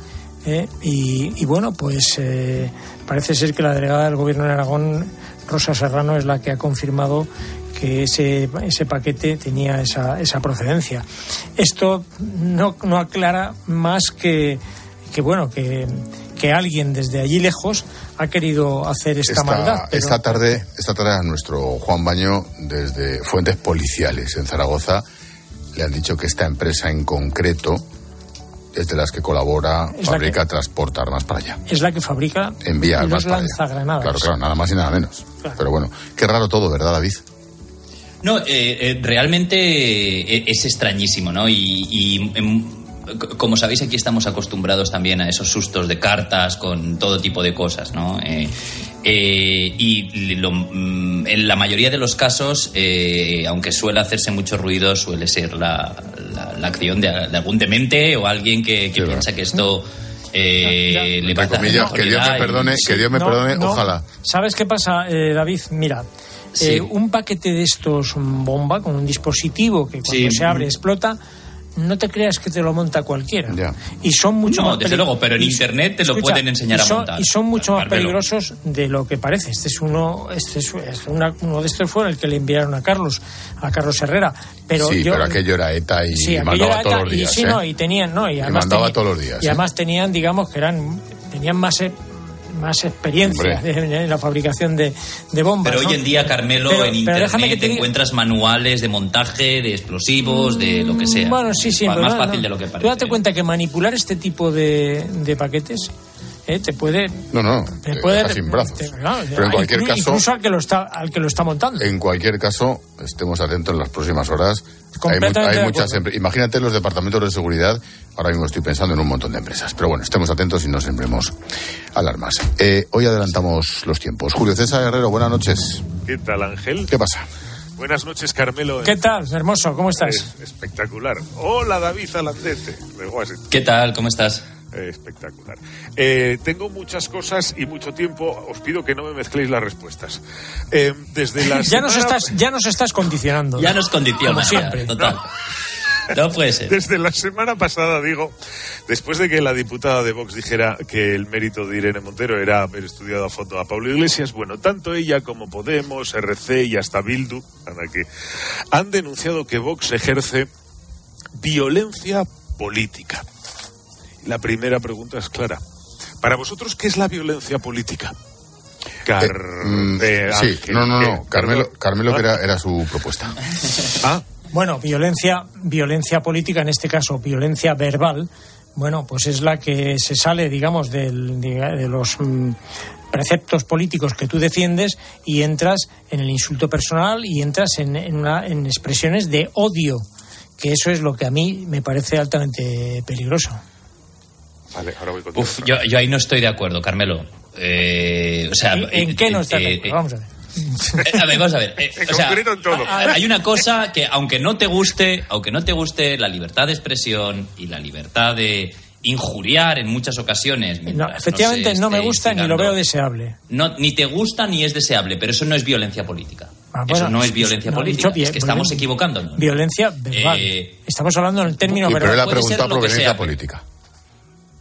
¿eh? Y, bueno, pues eh, parece ser que la delegada del Gobierno de Aragón, Rosa Serrano, es la que ha confirmado que ese, ese paquete tenía esa, esa procedencia. Esto no, no aclara más que, que bueno, que, que alguien desde allí lejos ha querido hacer esta, maldad. pero- esta tarde, esta tarde a nuestro Juan Baño, desde fuentes policiales en Zaragoza, le han dicho que esta empresa en concreto es de las que colabora, Es fabrica, transporta armas para allá. es la que fabrica Envía armas para allá. Claro, claro, nada más y nada menos. Pero bueno, qué raro todo, ¿verdad, David? No, eh, eh, realmente eh, es extrañísimo, ¿no? Y, y, em, como sabéis, aquí estamos acostumbrados también a esos sustos de cartas con todo tipo de cosas, ¿no? Eh, eh, y lo- mm, en la mayoría de los casos, eh, aunque suele hacerse mucho ruido, suele ser la, la- la acción de, de algún demente o alguien que, que piensa que esto eh, le va a dar comillas, que Dios me y- perdone, que Dios me No, perdone, no. ojalá. ¿Sabes qué pasa, eh, David? Mira, eh, un paquete de estos bomba con un dispositivo que cuando Sí. se abre explota, no te creas que te lo monta cualquiera. Y son mucho No, más desde luego, pero en y- Internet te lo escucha, pueden enseñar y a son- montar. Y son mucho más Carmelo. peligrosos de lo que parece. Este es uno, este es, es una- uno de estos fue el que le enviaron a Carlos, a Carlos Herrera. Pero sí, yo, pero aquello era ETA y Sí, mandaba era todos ETA los y días. sí, ¿eh? no, y tenían, no, y Y además mandaba tenía- todos los días, Y ¿eh? además tenían, digamos, que eran tenían más e- más experiencia en, en la fabricación de, de bombas. Pero ¿no? hoy en día, Carmelo, Pero- en pero Internet déjame que te te diga- encuentras manuales de montaje, de explosivos, de lo que sea. Bueno, sí, sí. Más pero fácil no. de lo que Tú parece. date cuenta que manipular este tipo de, de paquetes eh, te puede No, no, te te puede deja sin brazos. te- claro, Pero en cualquier caso- incluso al que lo está al que lo está montando. En cualquier caso, estemos atentos en las próximas horas. Hay, hay muchas Imagínate los departamentos de seguridad. Ahora mismo estoy pensando en un montón de empresas. Pero bueno, estemos atentos y no sembremos alarmas. Eh, hoy adelantamos los tiempos. Julio César Herrero, buenas noches. ¿Qué tal, Ángel? ¿Qué pasa? Buenas noches, Carmelo. ¿Qué tal, hermoso? ¿Cómo estás? Es espectacular. Hola, David Alandete. ¿Qué tal? ¿Cómo estás? Eh, espectacular. Eh, tengo muchas cosas y mucho tiempo. Os pido que no me mezcléis las respuestas. Eh, desde la ya nos semana- estás ya nos estás condicionando. Ya nos condiciona, Como siempre. total. No puede ser. Desde la semana pasada, digo, después de que la diputada de Vox dijera que el mérito de Irene Montero era haber estudiado a fondo a Pablo Iglesias, bueno, tanto ella como Podemos, RC y hasta Bildu, que, han denunciado que Vox ejerce violencia política. La primera pregunta es clara. Para vosotros, ¿qué es la violencia política? Car... Mm, eh, sí, Ángel, no, no, no. Carmelo, Perdón. Carmelo que Ah. era, era su propuesta. Bueno, violencia, violencia política, en este caso violencia verbal, bueno, pues es la que se sale, digamos, del- de, de los mm, preceptos políticos que tú defiendes y entras en el insulto personal y entras en, en una- en expresiones de odio, que eso es lo que a mí me parece altamente peligroso. Vale, ahora voy contigo. Uf, yo, yo ahí no estoy de acuerdo, Carmelo. Eh, o sea, ¿En, en qué no estás de eh, acuerdo? Vamos a ver. Eh, a ver, vamos a ver. eh, En o sea, concreto en todo. a- Hay una cosa que, aunque no te guste, aunque no te guste la libertad de expresión y la libertad de injuriar en muchas ocasiones. No, efectivamente no me gusta ni lo veo deseable. No, ni te gusta ni es deseable, pero eso no es violencia política. Ah, eso no es es- violencia no, política. dicho es que estamos equivocándonos. Violencia verbal. Eh, Estamos hablando en el término Y, pero él verbal. ha preguntado pero- política.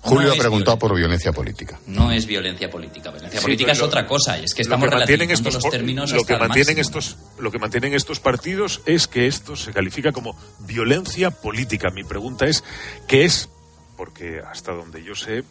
Julio No ha preguntado por violencia política. No es violencia política. Violencia Sí, política es lo- otra cosa. Y es que lo estamos mantienen relativizando estos los términos lo que hasta mantienen estos lo que mantienen estos partidos es que esto se califica como violencia política mi pregunta es qué es porque hasta donde yo sé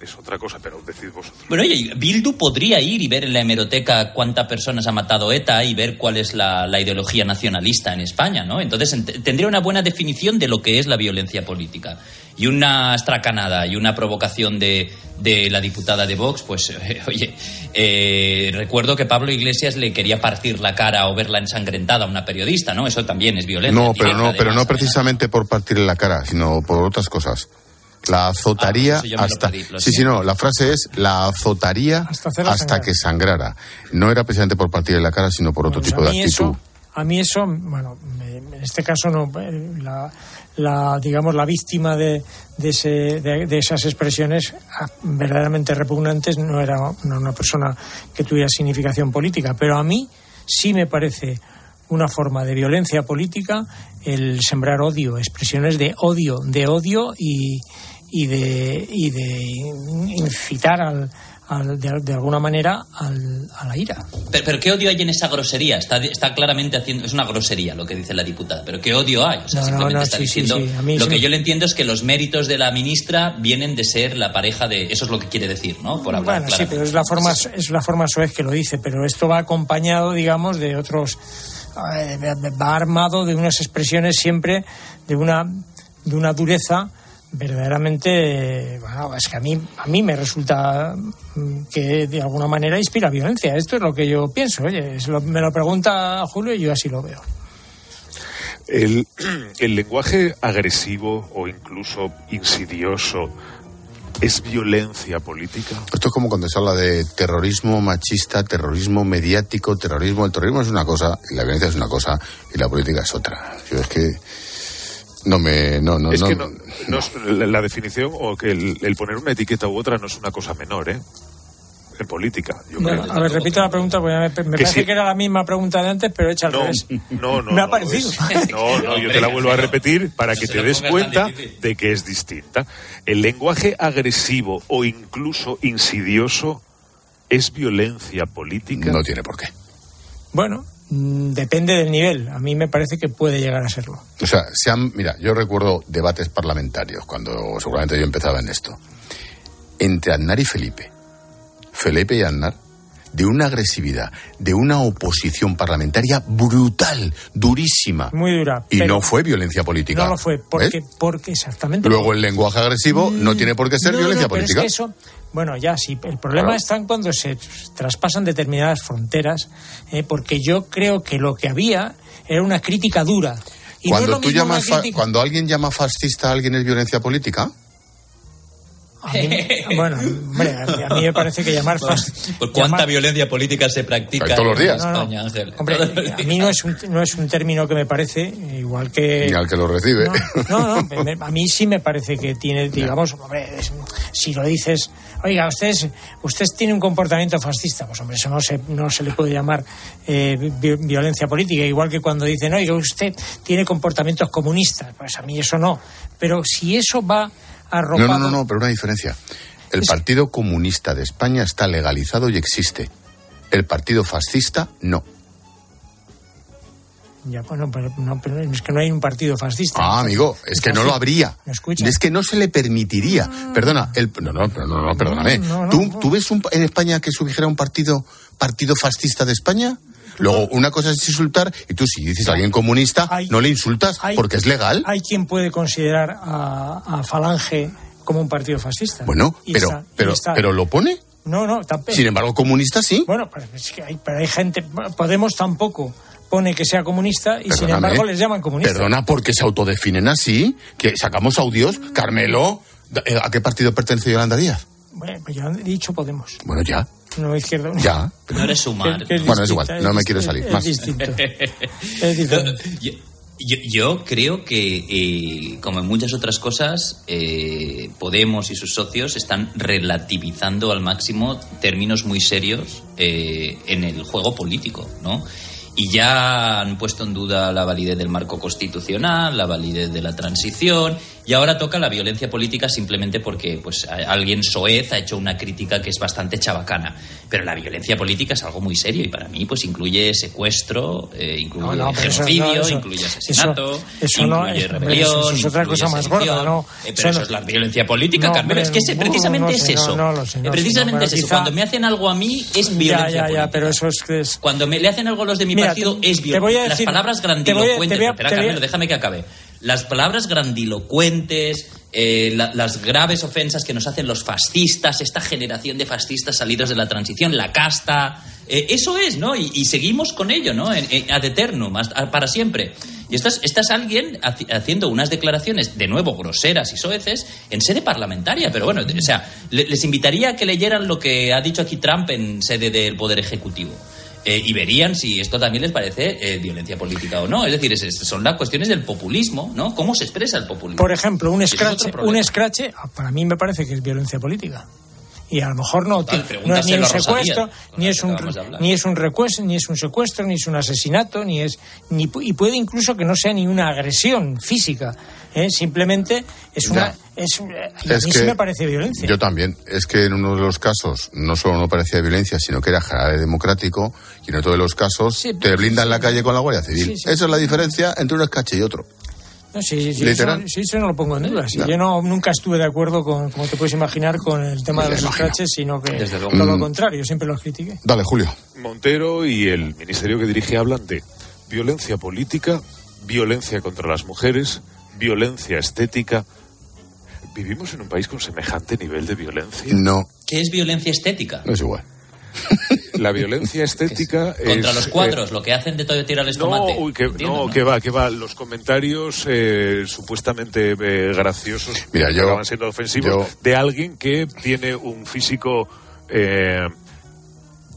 es otra cosa pero decid vosotros Bueno, oye, Bildu podría ir y ver en la hemeroteca cuántas personas ha matado ETA y ver cuál es la, la ideología nacionalista en España, ¿no? Entonces ent- tendría una buena definición de lo que es la violencia política. Y una estracanada y una provocación de, de la diputada de Vox, pues, eh, oye, eh, recuerdo que Pablo Iglesias le quería partir la cara o verla ensangrentada a una periodista, ¿no? Eso también es violencia. No, pero no, pero no precisamente por partirle la cara, sino por otras cosas. La azotaría Ah, lo hasta. sí, sí, no. La frase es la azotaría Hasta que sangrara. No era precisamente por partirle la cara, sino por otro Pues tipo a de mí actitud. eso, a mí eso, bueno, me- en este caso no, eh, la, la, digamos la víctima de, de, ese- de- de esas expresiones ah, verdaderamente repugnantes no era una, una persona que tuviera significación política, pero a mí sí me parece una forma de violencia política el sembrar odio, expresiones de odio, de odio y, y de y de incitar al, al- de, de alguna manera al- a la ira. Pero, pero ¿qué odio hay en esa grosería? Está, está claramente haciendo. Es una grosería lo que dice la diputada. Pero ¿qué odio hay? O sea, No, no, simplemente no, está sí, sí, diciendo. sí. A mí lo sí que yo le entiendo es que los méritos de la ministra vienen de ser la pareja de. Eso es lo que quiere decir, ¿no? Por hablar Bueno, sí, pero es la forma es la forma suez que lo dice, pero esto va acompañado, digamos, de otros eh, va armado de unas expresiones siempre de una de una dureza verdaderamente bueno, es que a mí a mí me resulta mm, que de alguna manera inspira violencia. Esto es lo que yo pienso, oye, es lo- me lo pregunta Julio y yo así lo veo. el, el lenguaje agresivo o incluso insidioso es violencia política Esto es como cuando se habla de terrorismo machista, terrorismo mediático, terrorismo. El terrorismo es una cosa, y la violencia es una cosa, y la política es otra. Yo es que no me. No, no, es no, que no, no es- la, definición o que el, el poner una etiqueta u otra no es una cosa menor, ¿eh? en política. Yo creo. a ver, repito la pregunta, porque me, me Que parece sí. que era la misma pregunta de antes, pero hecha al No, revés. no, no. Me ha no, parecido. es- no, no, yo te la vuelvo a repetir para que te des cuenta de que es distinta. El lenguaje agresivo o incluso insidioso es violencia política. No tiene por qué. Bueno, depende del nivel. A mí me parece que puede llegar a serlo. O sea, se han, mira, yo recuerdo debates parlamentarios cuando seguramente yo empezaba en esto. Entre Aznar y Felipe. Felipe y Aznar, de una agresividad, de una oposición parlamentaria brutal, durísima. Muy dura. Y no fue violencia política. No lo fue, porque, ¿Ves? porque exactamente. Luego el lenguaje agresivo no tiene por qué ser No, violencia no, pero política. Es que eso, bueno, ya sí. El problema Claro. está en cuando se traspasan determinadas fronteras, eh, porque yo creo que lo que había era una crítica dura. Y Cuando tú llamas, crítica- cuando alguien llama fascista a alguien es violencia política. A mí- bueno, hombre, a mí, a mí me parece que llamar fas- Pues cuánta llamar- violencia política se practica Todos los en días. España, Ángel. Hombre, a mí no es un, no es un término que me parece igual que Ni al que lo recibe. No, no, me- a mí sí me parece que tiene, digamos, hombre, es- si lo dices, oiga, usted, es- usted tiene un comportamiento fascista, pues hombre, eso no se, no se le puede llamar eh, vi- violencia política, igual que cuando dicen, oiga, usted tiene comportamientos comunistas, pues a mí eso no. Pero si eso va arropado... no, no, no, pero una diferencia. El Partido Comunista de España está legalizado y existe. El Partido Fascista no. Ya, bueno, pero, no, pero es que no hay un partido fascista. Ah, amigo, es que no lo habría. ¿Me? Es que no se le permitiría. Perdona, el, no, no, no, no, no, perdóname. No, no, ¿Tú, no. ¿Tú ves un, en España que se dijera un partido, partido fascista de España? Luego, una cosa es insultar y tú si dices a alguien comunista, no le insultas hay- porque es legal. Hay quien puede considerar a, a Falange como un partido fascista. Bueno, Y pero, está- pero, está- pero lo pone. No, no, tampoco. Sin embargo, comunista sí. Bueno, pero, es que hay, pero hay gente. Podemos tampoco pone que sea comunista y sin embargo les llaman comunistas. Perdona, porque se autodefinen así, que sacamos audios. Carmelo, eh, ¿a qué partido pertenece Yolanda Díaz? Bueno, pues yo he dicho Podemos. Bueno, ya, No izquierda. Unida. ya. No eres sumar. Que- que es Bueno, es igual, no me quiero salir, es más. distinto. Es diferente. Yo, yo- yo creo que, eh, como en muchas otras cosas, eh, Podemos y sus socios están relativizando al máximo términos muy serios eh, en el juego político, ¿no? Y ya han puesto en duda la validez del marco constitucional, la validez de la transición, y ahora toca la violencia política simplemente porque pues, alguien soez ha hecho una crítica que es bastante chabacana. Pero la violencia política es algo muy serio y para mí pues incluye secuestro, eh, incluye No, no, eso- genocidio, no, eso- incluye asesinato, eso- eso no incluye hombre, rebelión, eso es otra cosa más gorda, ¿no? Eh, pero Eso eso, no- es la violencia política, No, hombre, Es que no, precisamente no es no, eso. no lo sé, no sé, precisamente no, es eso. Cuando me hacen algo a mí es violencia ya, ya, política. pero eso es es. Cuando me le hacen algo a los de mi Mira, te- es te violencia. voy a Las palabras te voy a- te grandilocuentes. voy a- Espera, te voy a- Carmelo, déjame que acabe. Las palabras grandilocuentes, eh, la- las graves ofensas que nos hacen los fascistas, esta generación de fascistas salidos de la transición, la casta. eh, eso es, ¿no? Y, y seguimos con ello, ¿no? En, en- ad eternum, hasta- para siempre. Y estás, estás alguien haci- haciendo unas declaraciones, de nuevo, groseras y soeces, en sede parlamentaria. Pero bueno, o sea, le- les invitaría a que leyeran lo que ha dicho aquí Trump en sede del Poder Ejecutivo. Eh, y verían si esto también les parece eh, violencia política o no. Es decir, es- son las cuestiones del populismo, ¿no? ¿Cómo se expresa el populismo? Por ejemplo, un es scratch, un scratch, ah, para mí me parece que es violencia política. Y a lo mejor no, Total, no es ni un Rosalía, secuestro, ni es un ni es un recues- ni es un secuestro, ni es un asesinato, ni es ni y puede incluso que no sea ni una agresión física, ¿eh? simplemente es una es, eh, a mí que sí me parece violencia. Yo también. Es que en uno de los casos no solo no parecía violencia, sino que era general democrático, y en otro de los casos te blindan la calle con la Guardia Civil. Sí, sí. Esa es la diferencia entre un escache y otro. No, sí, sí, eso, sí, eso no lo pongo en duda. Sí. Yo no, nunca estuve de acuerdo con, como te puedes imaginar, con el tema de los imagino. scratches, sino que Desde luego. todo lo Mm. contrario, siempre los critiqué. Dale, Julio. Montero y el ministerio que dirige hablan de violencia política, violencia contra las mujeres, violencia estética. ¿Vivimos en un país con semejante nivel de violencia? No, ¿Qué es violencia estética? no es igual. La violencia estética Contra es, los cuadros, eh, lo que hacen de todo tirarles no, tomate. uy, que, Entiendo, no, que va, que va. Los comentarios eh, supuestamente eh, graciosos Mira, que yo- acaban siendo ofensivos yo- de alguien que tiene un físico eh,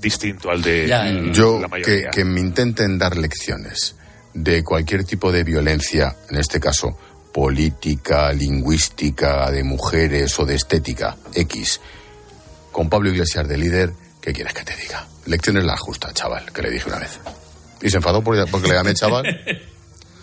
distinto al de eh. Yo, la que, mayoría. que me intenten dar lecciones de cualquier tipo de violencia, en este caso política, lingüística, de mujeres o de estética, X, con Pablo Iglesias de líder, ¿Qué quieres que te diga? Lecciones las justas, chaval, que le dije una vez. Y se enfadó por- porque le llamé chaval.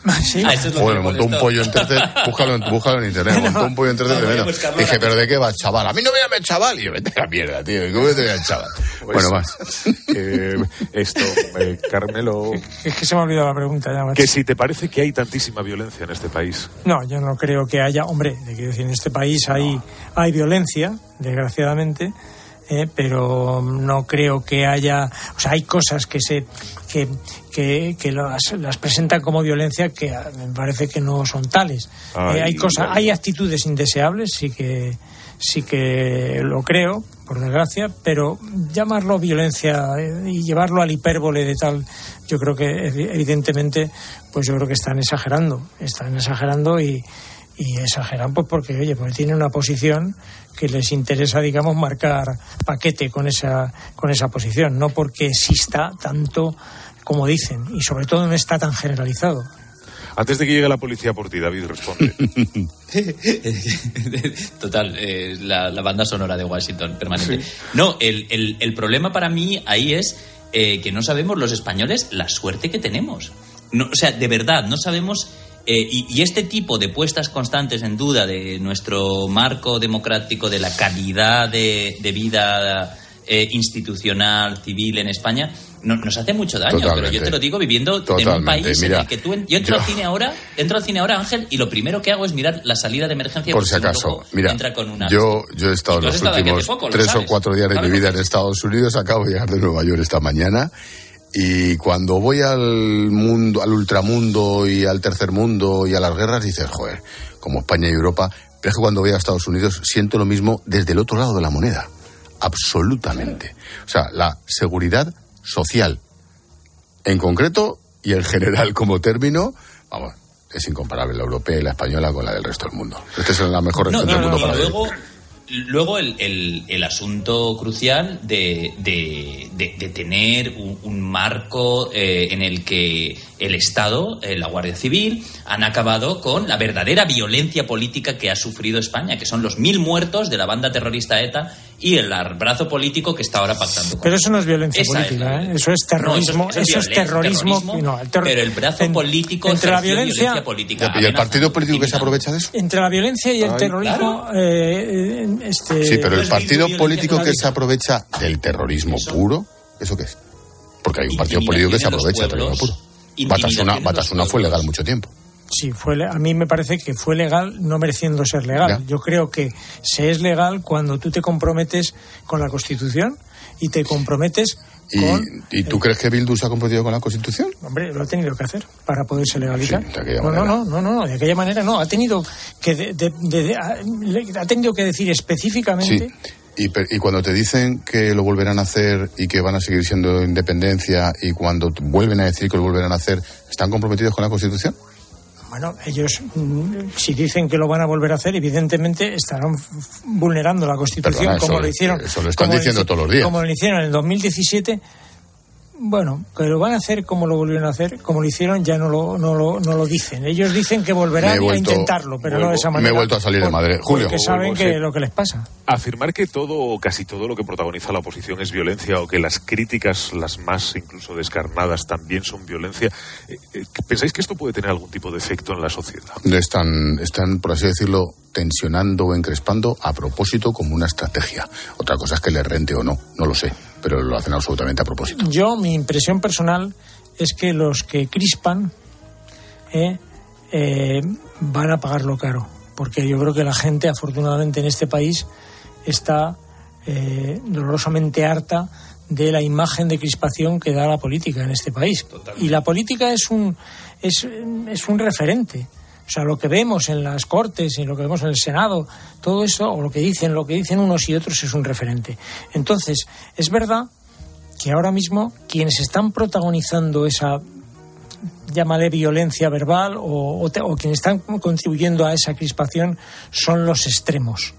Sí. Ah, eso es lo que montó un pollo en tercer, búscalo, en- búscalo en internet, montó un pollo en tercer No, tremendo. buscarlo Dije, pero ¿de qué vas, chaval? A mí no me llames chaval. Y yo, vete a la mierda, tío. ¿Cómo te llamas chaval? Pues, bueno, más. eh, esto, eh, Carmelo, Es que se me ha olvidado la pregunta ya. macho. que si te parece que hay tantísima violencia en este país. No, yo no creo que haya. Hombre, de quiero decir, en este país hay, hay violencia, desgraciadamente, eh, pero no creo que haya. O sea, hay cosas que se que, que, que las, las presentan como violencia que me parece que no son tales. Ay, Eh, hay cosas, ay. hay actitudes indeseables, sí que sí que lo creo, por desgracia, pero llamarlo violencia eh, y llevarlo al hipérbole de tal, yo creo que evi- evidentemente, pues yo creo que están exagerando, están exagerando y, y exageran pues porque oye, pues tienen una posición que les interesa, digamos, marcar paquete con esa con esa posición, no porque exista tanto como dicen y sobre todo no está tan generalizado. Antes de que llegue la policía por ti, David, responde. Total, eh, la, la banda sonora de Washington permanente. No, el, el- el problema para mí ahí es eh, que no sabemos los españoles la suerte que tenemos. No, o sea, de verdad, no sabemos. Eh, y, y este tipo de puestas constantes en duda de nuestro marco democrático, de la calidad de, de vida eh, institucional, civil en España, no- nos hace mucho daño. Pero yo te lo digo viviendo en un país en el que tú. yo entro yo- al cine ahora, entro al cine ahora, Ángel, y lo primero que hago es mirar la salida de emergencia. Por si acaso, mira, entra con una- yo, yo he estado en los últimos poco, lo tres o cuatro días de mi ¿Sabes vida en Estados Unidos, acabo de llegar de Nueva York esta mañana y cuando voy al mundo, al ultramundo y al tercer mundo y a las guerras dices, joder, como España y Europa, pero es que cuando voy a Estados Unidos siento lo mismo desde el otro lado de la moneda, absolutamente. O sea, la seguridad social en concreto y en general como término, vamos, es incomparable la europea y la española con la del resto del mundo. Esta es la mejor región no, del mundo para vivir. Luego, el, el- el asunto crucial de- de tener un, un marco eh, en el que el Estado, eh, la Guardia Civil, han acabado con la verdadera violencia política que ha sufrido España, que son los mil muertos de la banda terrorista ETA y el brazo político que está ahora pactando con Pero eso no es violencia Esa política, ¿eh? eso es terrorismo, No, eso, eso- eso es terrorismo, no, el terror- pero el brazo en- político entre la violencia, política. ¿Y el partido político que se aprovecha de eso? entre la violencia y el Ay, terrorismo, eh, eh, este, Sí, pero el partido político que se aprovecha del terrorismo puro, ¿eso qué es? Porque hay un partido político que se aprovecha del terrorismo puro. Batasuna, Batasuna fue legal mucho tiempo. Sí, fue, a mí me parece que fue legal no mereciendo ser legal. Ya. Yo creo que se es legal cuando tú te comprometes con la Constitución y te comprometes ¿Y, con... ¿y tú crees que Bildu se ha comprometido con la Constitución? Hombre, lo ha tenido que hacer para poderse legalizar. Sí, de aquella no, no, manera. no, no, no, no, de aquella manera no. Ha tenido que, de- de- de- de- ha- le- ha tenido que decir específicamente... Sí. Y, y cuando te dicen que lo volverán a hacer y que van a seguir siendo independencia y cuando vuelven a decir que lo volverán a hacer, ¿están comprometidos con la Constitución? Bueno, ellos, mm, si dicen que lo van a volver a hacer, evidentemente estarán vulnerando la Constitución Perdona, como eso- lo hicieron. eso lo están como diciendo hici- todos los días. Como lo hicieron en el 2017. Bueno, que lo van a hacer como lo volvieron a hacer, como lo hicieron, ya no lo, no lo, no lo dicen. Ellos dicen que volverán vuelto- a intentarlo, pero no de esa vuelvo- me he manera. vuelto a salir de madre. Julio. Porque saben Vuelvo, que sí. lo que les pasa. Afirmar que todo o casi todo lo que protagoniza la oposición es violencia o que las críticas, las más incluso descarnadas, también son violencia, eh, eh, ¿pensáis que esto puede tener algún tipo de efecto en la sociedad? Están, están, por así decirlo, tensionando o encrespando a propósito como una estrategia. Otra cosa es que les rente o no, no lo sé, pero lo hacen absolutamente a propósito. Yo, mi impresión personal es que los que crispan eh, eh, van a pagarlo caro. Porque yo creo que la gente, afortunadamente, en este país está eh, dolorosamente harta de la imagen de crispación que da la política en este país. Y la política es un, es, es un referente. O sea, lo que vemos en las Cortes y lo que vemos en el Senado, todo eso, o lo que dicen, lo que dicen unos y otros es un referente. Entonces, es verdad que ahora mismo quienes están protagonizando esa llámale violencia verbal o, o o quienes están contribuyendo a esa crispación son los extremos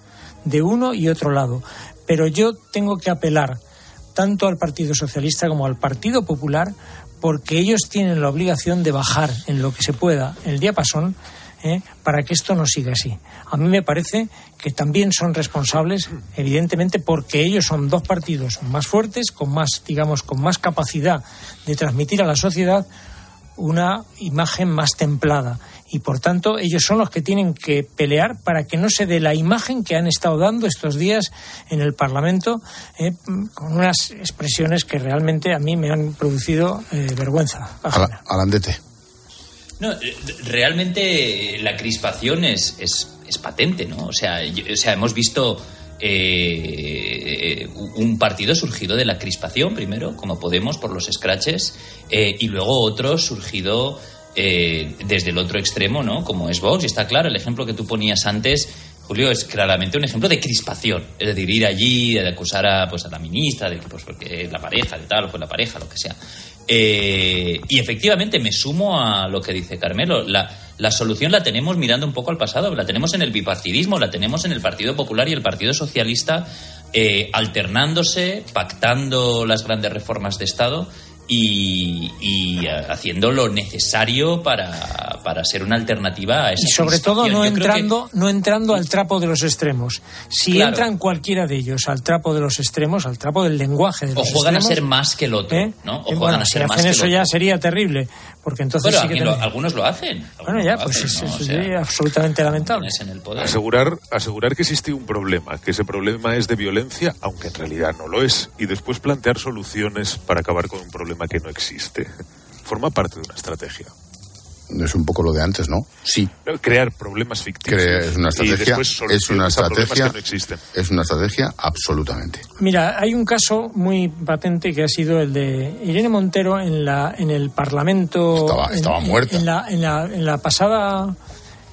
de uno y otro lado. Pero yo tengo que apelar tanto al Partido Socialista como al Partido Popular porque ellos tienen la obligación de bajar en lo que se pueda el diapasón ¿eh? para que esto no siga así. A mí me parece que también son responsables, evidentemente, porque ellos son dos partidos más fuertes, con más, digamos, con más capacidad de transmitir a la sociedad una imagen más templada y por tanto ellos son los que tienen que pelear para que no se dé la imagen que han estado dando estos días en el Parlamento eh, con unas expresiones que realmente a mí me han producido eh, vergüenza. Alandete. No, eh, realmente la crispación es, es, es patente, ¿no? O sea, yo- o sea hemos visto eh, un partido surgido de la crispación, primero, como Podemos, por los scratches, eh, y luego otro surgido eh, desde el otro extremo, ¿no? Como es Vox. Y está claro, el ejemplo que tú ponías antes, Julio, es claramente un ejemplo de crispación. Es decir, ir allí, de acusar a, pues, a la ministra, de que pues, porque la pareja, de tal, fue la pareja, lo que sea. Eh, y efectivamente me sumo a lo que dice Carmelo. La, la solución la tenemos mirando un poco al pasado, la tenemos en el bipartidismo, la tenemos en el Partido Popular y el Partido Socialista eh, alternándose, pactando las grandes reformas de Estado y, y, haciendo lo necesario para, para ser una alternativa a esa Y sobre todo no Yo creo que- entrando, no entrando al trapo de los extremos. Si Claro. entran cualquiera de ellos al trapo de los extremos, al trapo del lenguaje de o los juegan a ser más que el otro, ¿eh? ¿no? O juegan bueno, a si ser más hacen que eso el ya sería terrible, porque entonces sí que lo- algunos lo hacen. Bueno, ya, pues es, hacen, ¿no? es- O sea, es absolutamente lamentable. en el poder. Asegurar, asegurar que existe un problema, que ese problema es de violencia, aunque en realidad no lo es, y después plantear soluciones para acabar con un problema que no existe. Forma parte de una estrategia. Es un poco lo de antes, ¿no? Sí. Crear problemas ficticios. Cre- es una Y estrategia. después Es una estrategia. que no existen. Es una estrategia absolutamente. Mira, hay un caso muy patente que ha sido el de Irene Montero en la en el Parlamento. Estaba- en- estaba en- muerta. En la, en la, en la pasada.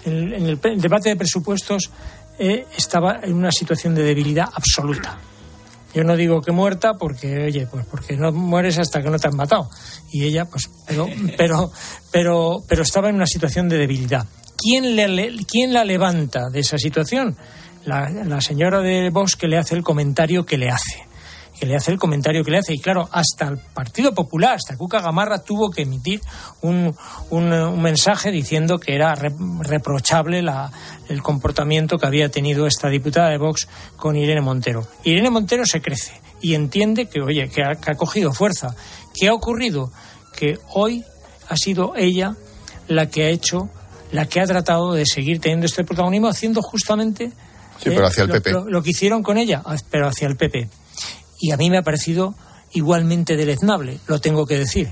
En, en el, debate de presupuestos eh, estaba en una situación de debilidad absoluta. Yo no digo que muerta porque, oye, pues porque no mueres hasta que no te han matado. Y ella, pues, pero, pero, pero, pero estaba en una situación de debilidad. ¿Quién, le, quién la levanta de esa situación? La, la señora de Vox que le hace el comentario que le hace. Que le hace el comentario que le hace. Y claro, hasta el Partido Popular, hasta Cuca Gamarra, tuvo que emitir un, un, un mensaje diciendo que era re- reprochable la, el comportamiento que había tenido esta diputada de Vox con Irene Montero. Irene Montero se crece y entiende que, oye, que ha, que ha cogido fuerza. ¿Qué ha ocurrido? Que hoy ha sido ella la que ha hecho, la que ha tratado de seguir teniendo este protagonismo, haciendo justamente Sí, pero hacia el lo, PP. lo- lo que hicieron con ella, pero hacia el PP. Y a mí me ha parecido igualmente deleznable, lo tengo que decir.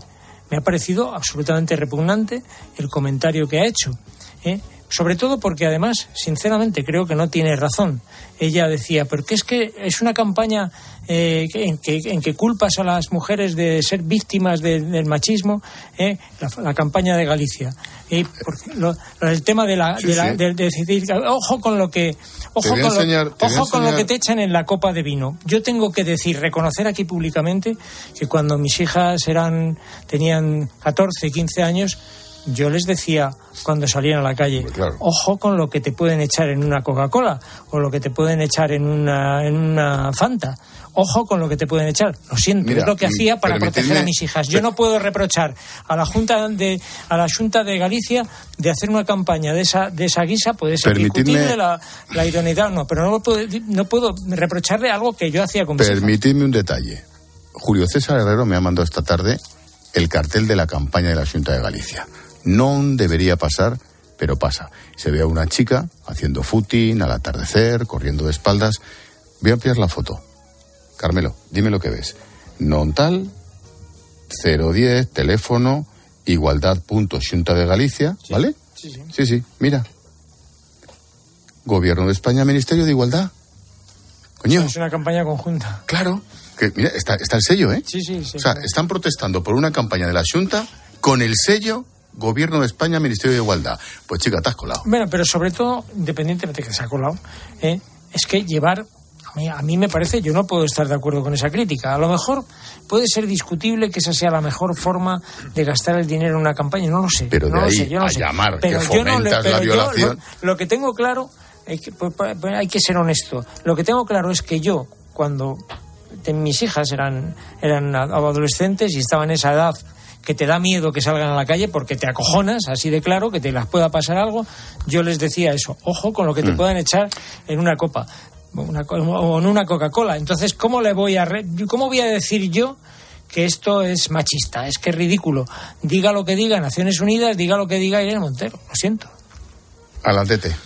Me ha parecido absolutamente repugnante el comentario que ha hecho. ¿eh? Sobre todo porque además, sinceramente, creo que no tiene razón. Ella decía, porque es que es una campaña eh, en, que, en que culpas a las mujeres de ser víctimas de- del machismo, ¿eh? la, la campaña de Galicia. Y porque lo- el tema de la, Sí, de, la- sí. de- de decir, ojo con lo que, ojo con, lo- enseñar- ojo con lo que te echan en la copa de vino. Yo tengo que decir, reconocer aquí públicamente que cuando mis hijas eran, tenían 14, 15 años, yo les decía cuando salían a la calle, ojo con lo que te pueden echar en una Coca-Cola o lo que te pueden echar en una, en una Fanta. Ojo con lo que te pueden echar. Lo siento, Mira, es lo que hacía para proteger a mis hijas. Yo no puedo reprochar a la Junta de a la Junta de Galicia de hacer una campaña de esa de esa guisa, puede ser discutible la, la idoneidad, no, pero no lo puedo, no puedo reprocharle algo que yo hacía con mis hijas. Permitidme un detalle. Julio César Herrero me ha mandado esta tarde el cartel de la campaña de la Junta de Galicia. No debería pasar, pero pasa. Se ve a una chica haciendo footing al atardecer, corriendo de espaldas. Voy a ampliar la foto. Carmelo, dime lo que ves. Nontal 010, teléfono, igualdad.xunta de Galicia, ¿vale? Sí, sí. Sí, sí, mira. Gobierno de España, Ministerio de Igualdad. Coño. Es una campaña conjunta. Claro. Que, mira, está, está el sello, ¿eh? Sí, sí, sí. O sea, están protestando por una campaña de la Junta con el sello Gobierno de España, Ministerio de Igualdad. Pues chica, te has colado. Bueno, pero sobre todo, independientemente de que se ha colado, ¿eh? es que llevar. A mí, me parece, yo no puedo estar de acuerdo con esa crítica. A lo mejor puede ser discutible que esa sea la mejor forma de gastar el dinero en una campaña. No lo sé. Pero de no ahí sé, yo no a sé. llamar pero que yo no le- fomentas la yo violación. lo, lo que tengo claro, hay que, pues, pues, hay que ser honesto. Lo que tengo claro es que yo, cuando mis hijas eran, eran adolescentes y estaban en esa edad que te da miedo que salgan a la calle porque te acojonas, así de claro, que te las pueda pasar algo, yo les decía eso, ojo con lo que te Mm. puedan echar en una copa una o en una Coca-Cola. Entonces, ¿cómo le voy a re- cómo voy a decir yo que esto es machista? Es que es ridículo. Diga lo que diga Naciones Unidas, diga lo que diga Irene Montero. Lo siento. Alandete.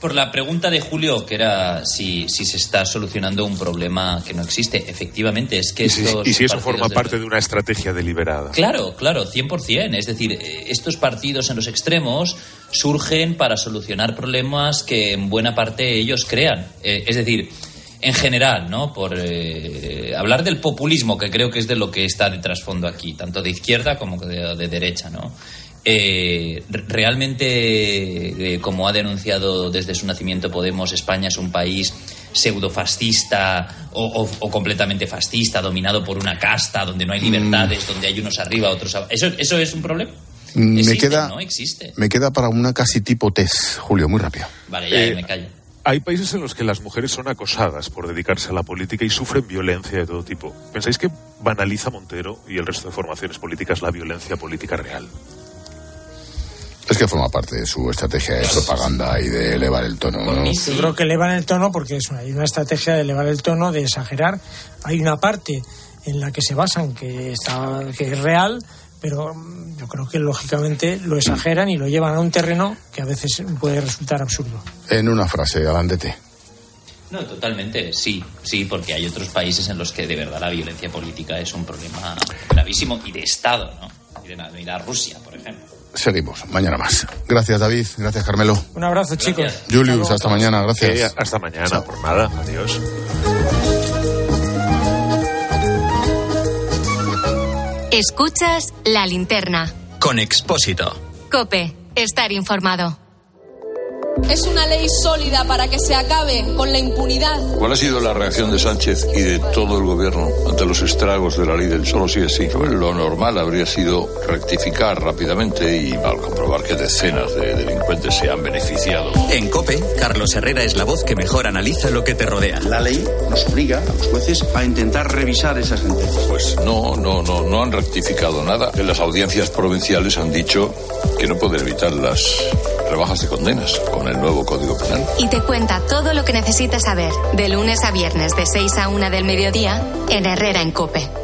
Por la pregunta de Julio, que era si, si se está solucionando un problema que no existe. Efectivamente, es que Y si, estos y si eso forma de- parte de una estrategia deliberada. Claro, claro, 100%. Es decir, eh, estos partidos en los extremos surgen para solucionar problemas que en buena parte ellos crean. Eh, es decir, en general, ¿no? Por eh, hablar del populismo, que creo que es de lo que está de trasfondo aquí, tanto de izquierda como de, de derecha, ¿no? Eh, re- realmente, eh, como ha denunciado desde su nacimiento Podemos, España es un país pseudo-fascista o, o- o completamente fascista, dominado por una casta, donde no hay libertades, donde hay unos arriba, otros abajo. ¿Eso, ¿Eso es un problema? Mm, Me Existe, queda, ¿no? Existe. me queda para una casi tipo test, Julio, muy rápido. Vale, ya Eh, me callo. Hay países en los que las mujeres son acosadas por dedicarse a la política y sufren violencia de todo tipo. ¿Pensáis que banaliza Montero y el resto de formaciones políticas la violencia política real? Es que forma parte de su estrategia de propaganda y de elevar el tono. ¿no? Yo creo que elevan el tono porque es una, hay una estrategia de elevar el tono, de exagerar. Hay una parte en la que se basan que, está, que es real, pero mm, yo creo que lógicamente lo exageran y lo llevan a un terreno que a veces puede resultar absurdo. En una frase, Alandete. No, totalmente, sí, sí, porque hay otros países en los que de verdad la violencia política es un problema gravísimo y de Estado, ¿no? Mira Rusia, por ejemplo. Seguimos, mañana más. Gracias, David. Gracias, Carmelo. Un abrazo, chicos. Julius, hasta mañana. Gracias. Hasta mañana, por nada. Adiós. Escuchas la linterna. Con Expósito. Cope, estar informado. Es una ley sólida para que se acabe con la impunidad. ¿Cuál ha sido la reacción de Sánchez y de todo el gobierno ante los estragos de la ley del solo sí es sí? Bueno, Lo normal habría sido rectificar rápidamente y al comprobar que decenas de delincuentes se han beneficiado. En Cope, Carlos Herrera es la voz que mejor analiza lo que te rodea. La ley nos obliga a los jueces a intentar revisar esas sentencias. Pues no, no, no, no han rectificado nada. En las audiencias provinciales han dicho que no pueden evitar las rebajas de condenas con el nuevo Código Penal. Y te cuenta todo lo que necesitas saber de lunes a viernes de 6 a 1 del mediodía en Herrera en Cope.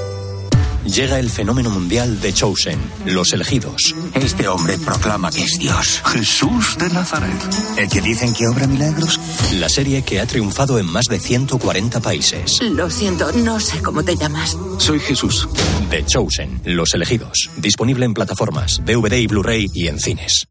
Llega el fenómeno mundial de Chosen, los elegidos. Este hombre proclama que es Dios. Jesús de Nazaret. El que dicen que obra milagros. La serie que ha triunfado en más de 140 países. Lo siento, no sé cómo te llamas. Soy Jesús. The Chosen, los elegidos. Disponible en plataformas, DVD y Blu-ray y en cines.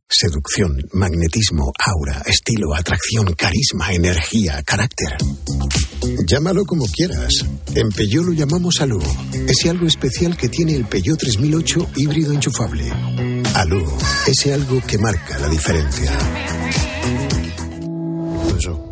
Seducción, magnetismo, aura, estilo, atracción, carisma, energía, carácter. Llámalo como quieras. En Peugeot lo llamamos Alú. Ese algo especial que tiene el Peugeot 3008 híbrido enchufable. Alú, ese algo que marca la diferencia. Eso.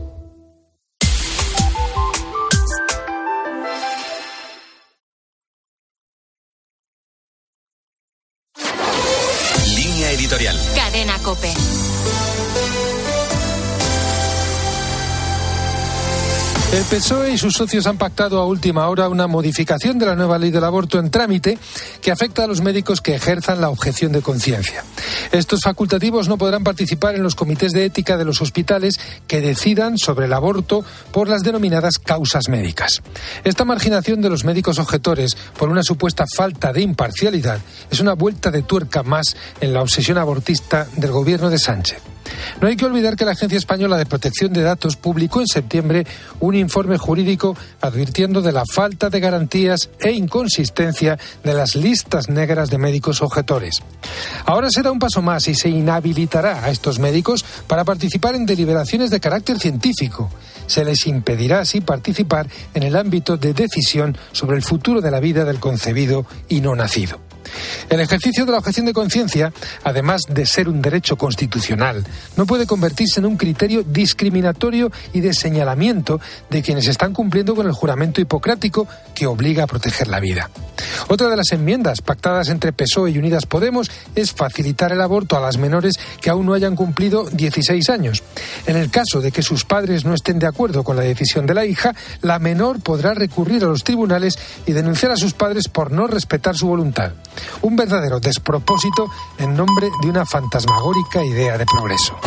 PSOE y sus socios han pactado a última hora una modificación de la nueva ley del aborto en trámite que afecta a los médicos que ejerzan la objeción de conciencia. Estos facultativos no podrán participar en los comités de ética de los hospitales que decidan sobre el aborto por las denominadas causas médicas. Esta marginación de los médicos objetores por una supuesta falta de imparcialidad es una vuelta de tuerca más en la obsesión abortista del gobierno de Sánchez. No hay que olvidar que la Agencia Española de Protección de Datos publicó en septiembre un informe jurídico advirtiendo de la falta de garantías e inconsistencia de las listas negras de médicos objetores. Ahora se da un paso más y se inhabilitará a estos médicos para participar en deliberaciones de carácter científico. Se les impedirá así participar en el ámbito de decisión sobre el futuro de la vida del concebido y no nacido. El ejercicio de la objeción de conciencia, además de ser un derecho constitucional, no puede convertirse en un criterio discriminatorio y de señalamiento de quienes están cumpliendo con el juramento hipocrático que obliga a proteger la vida. Otra de las enmiendas pactadas entre PSOE y Unidas Podemos es facilitar el aborto a las menores que aún no hayan cumplido 16 años. En el caso de que sus padres no estén de acuerdo con la decisión de la hija, la menor podrá recurrir a los tribunales y denunciar a sus padres por no respetar su voluntad. Un verdadero despropósito en nombre de una fantasmagórica idea de progreso.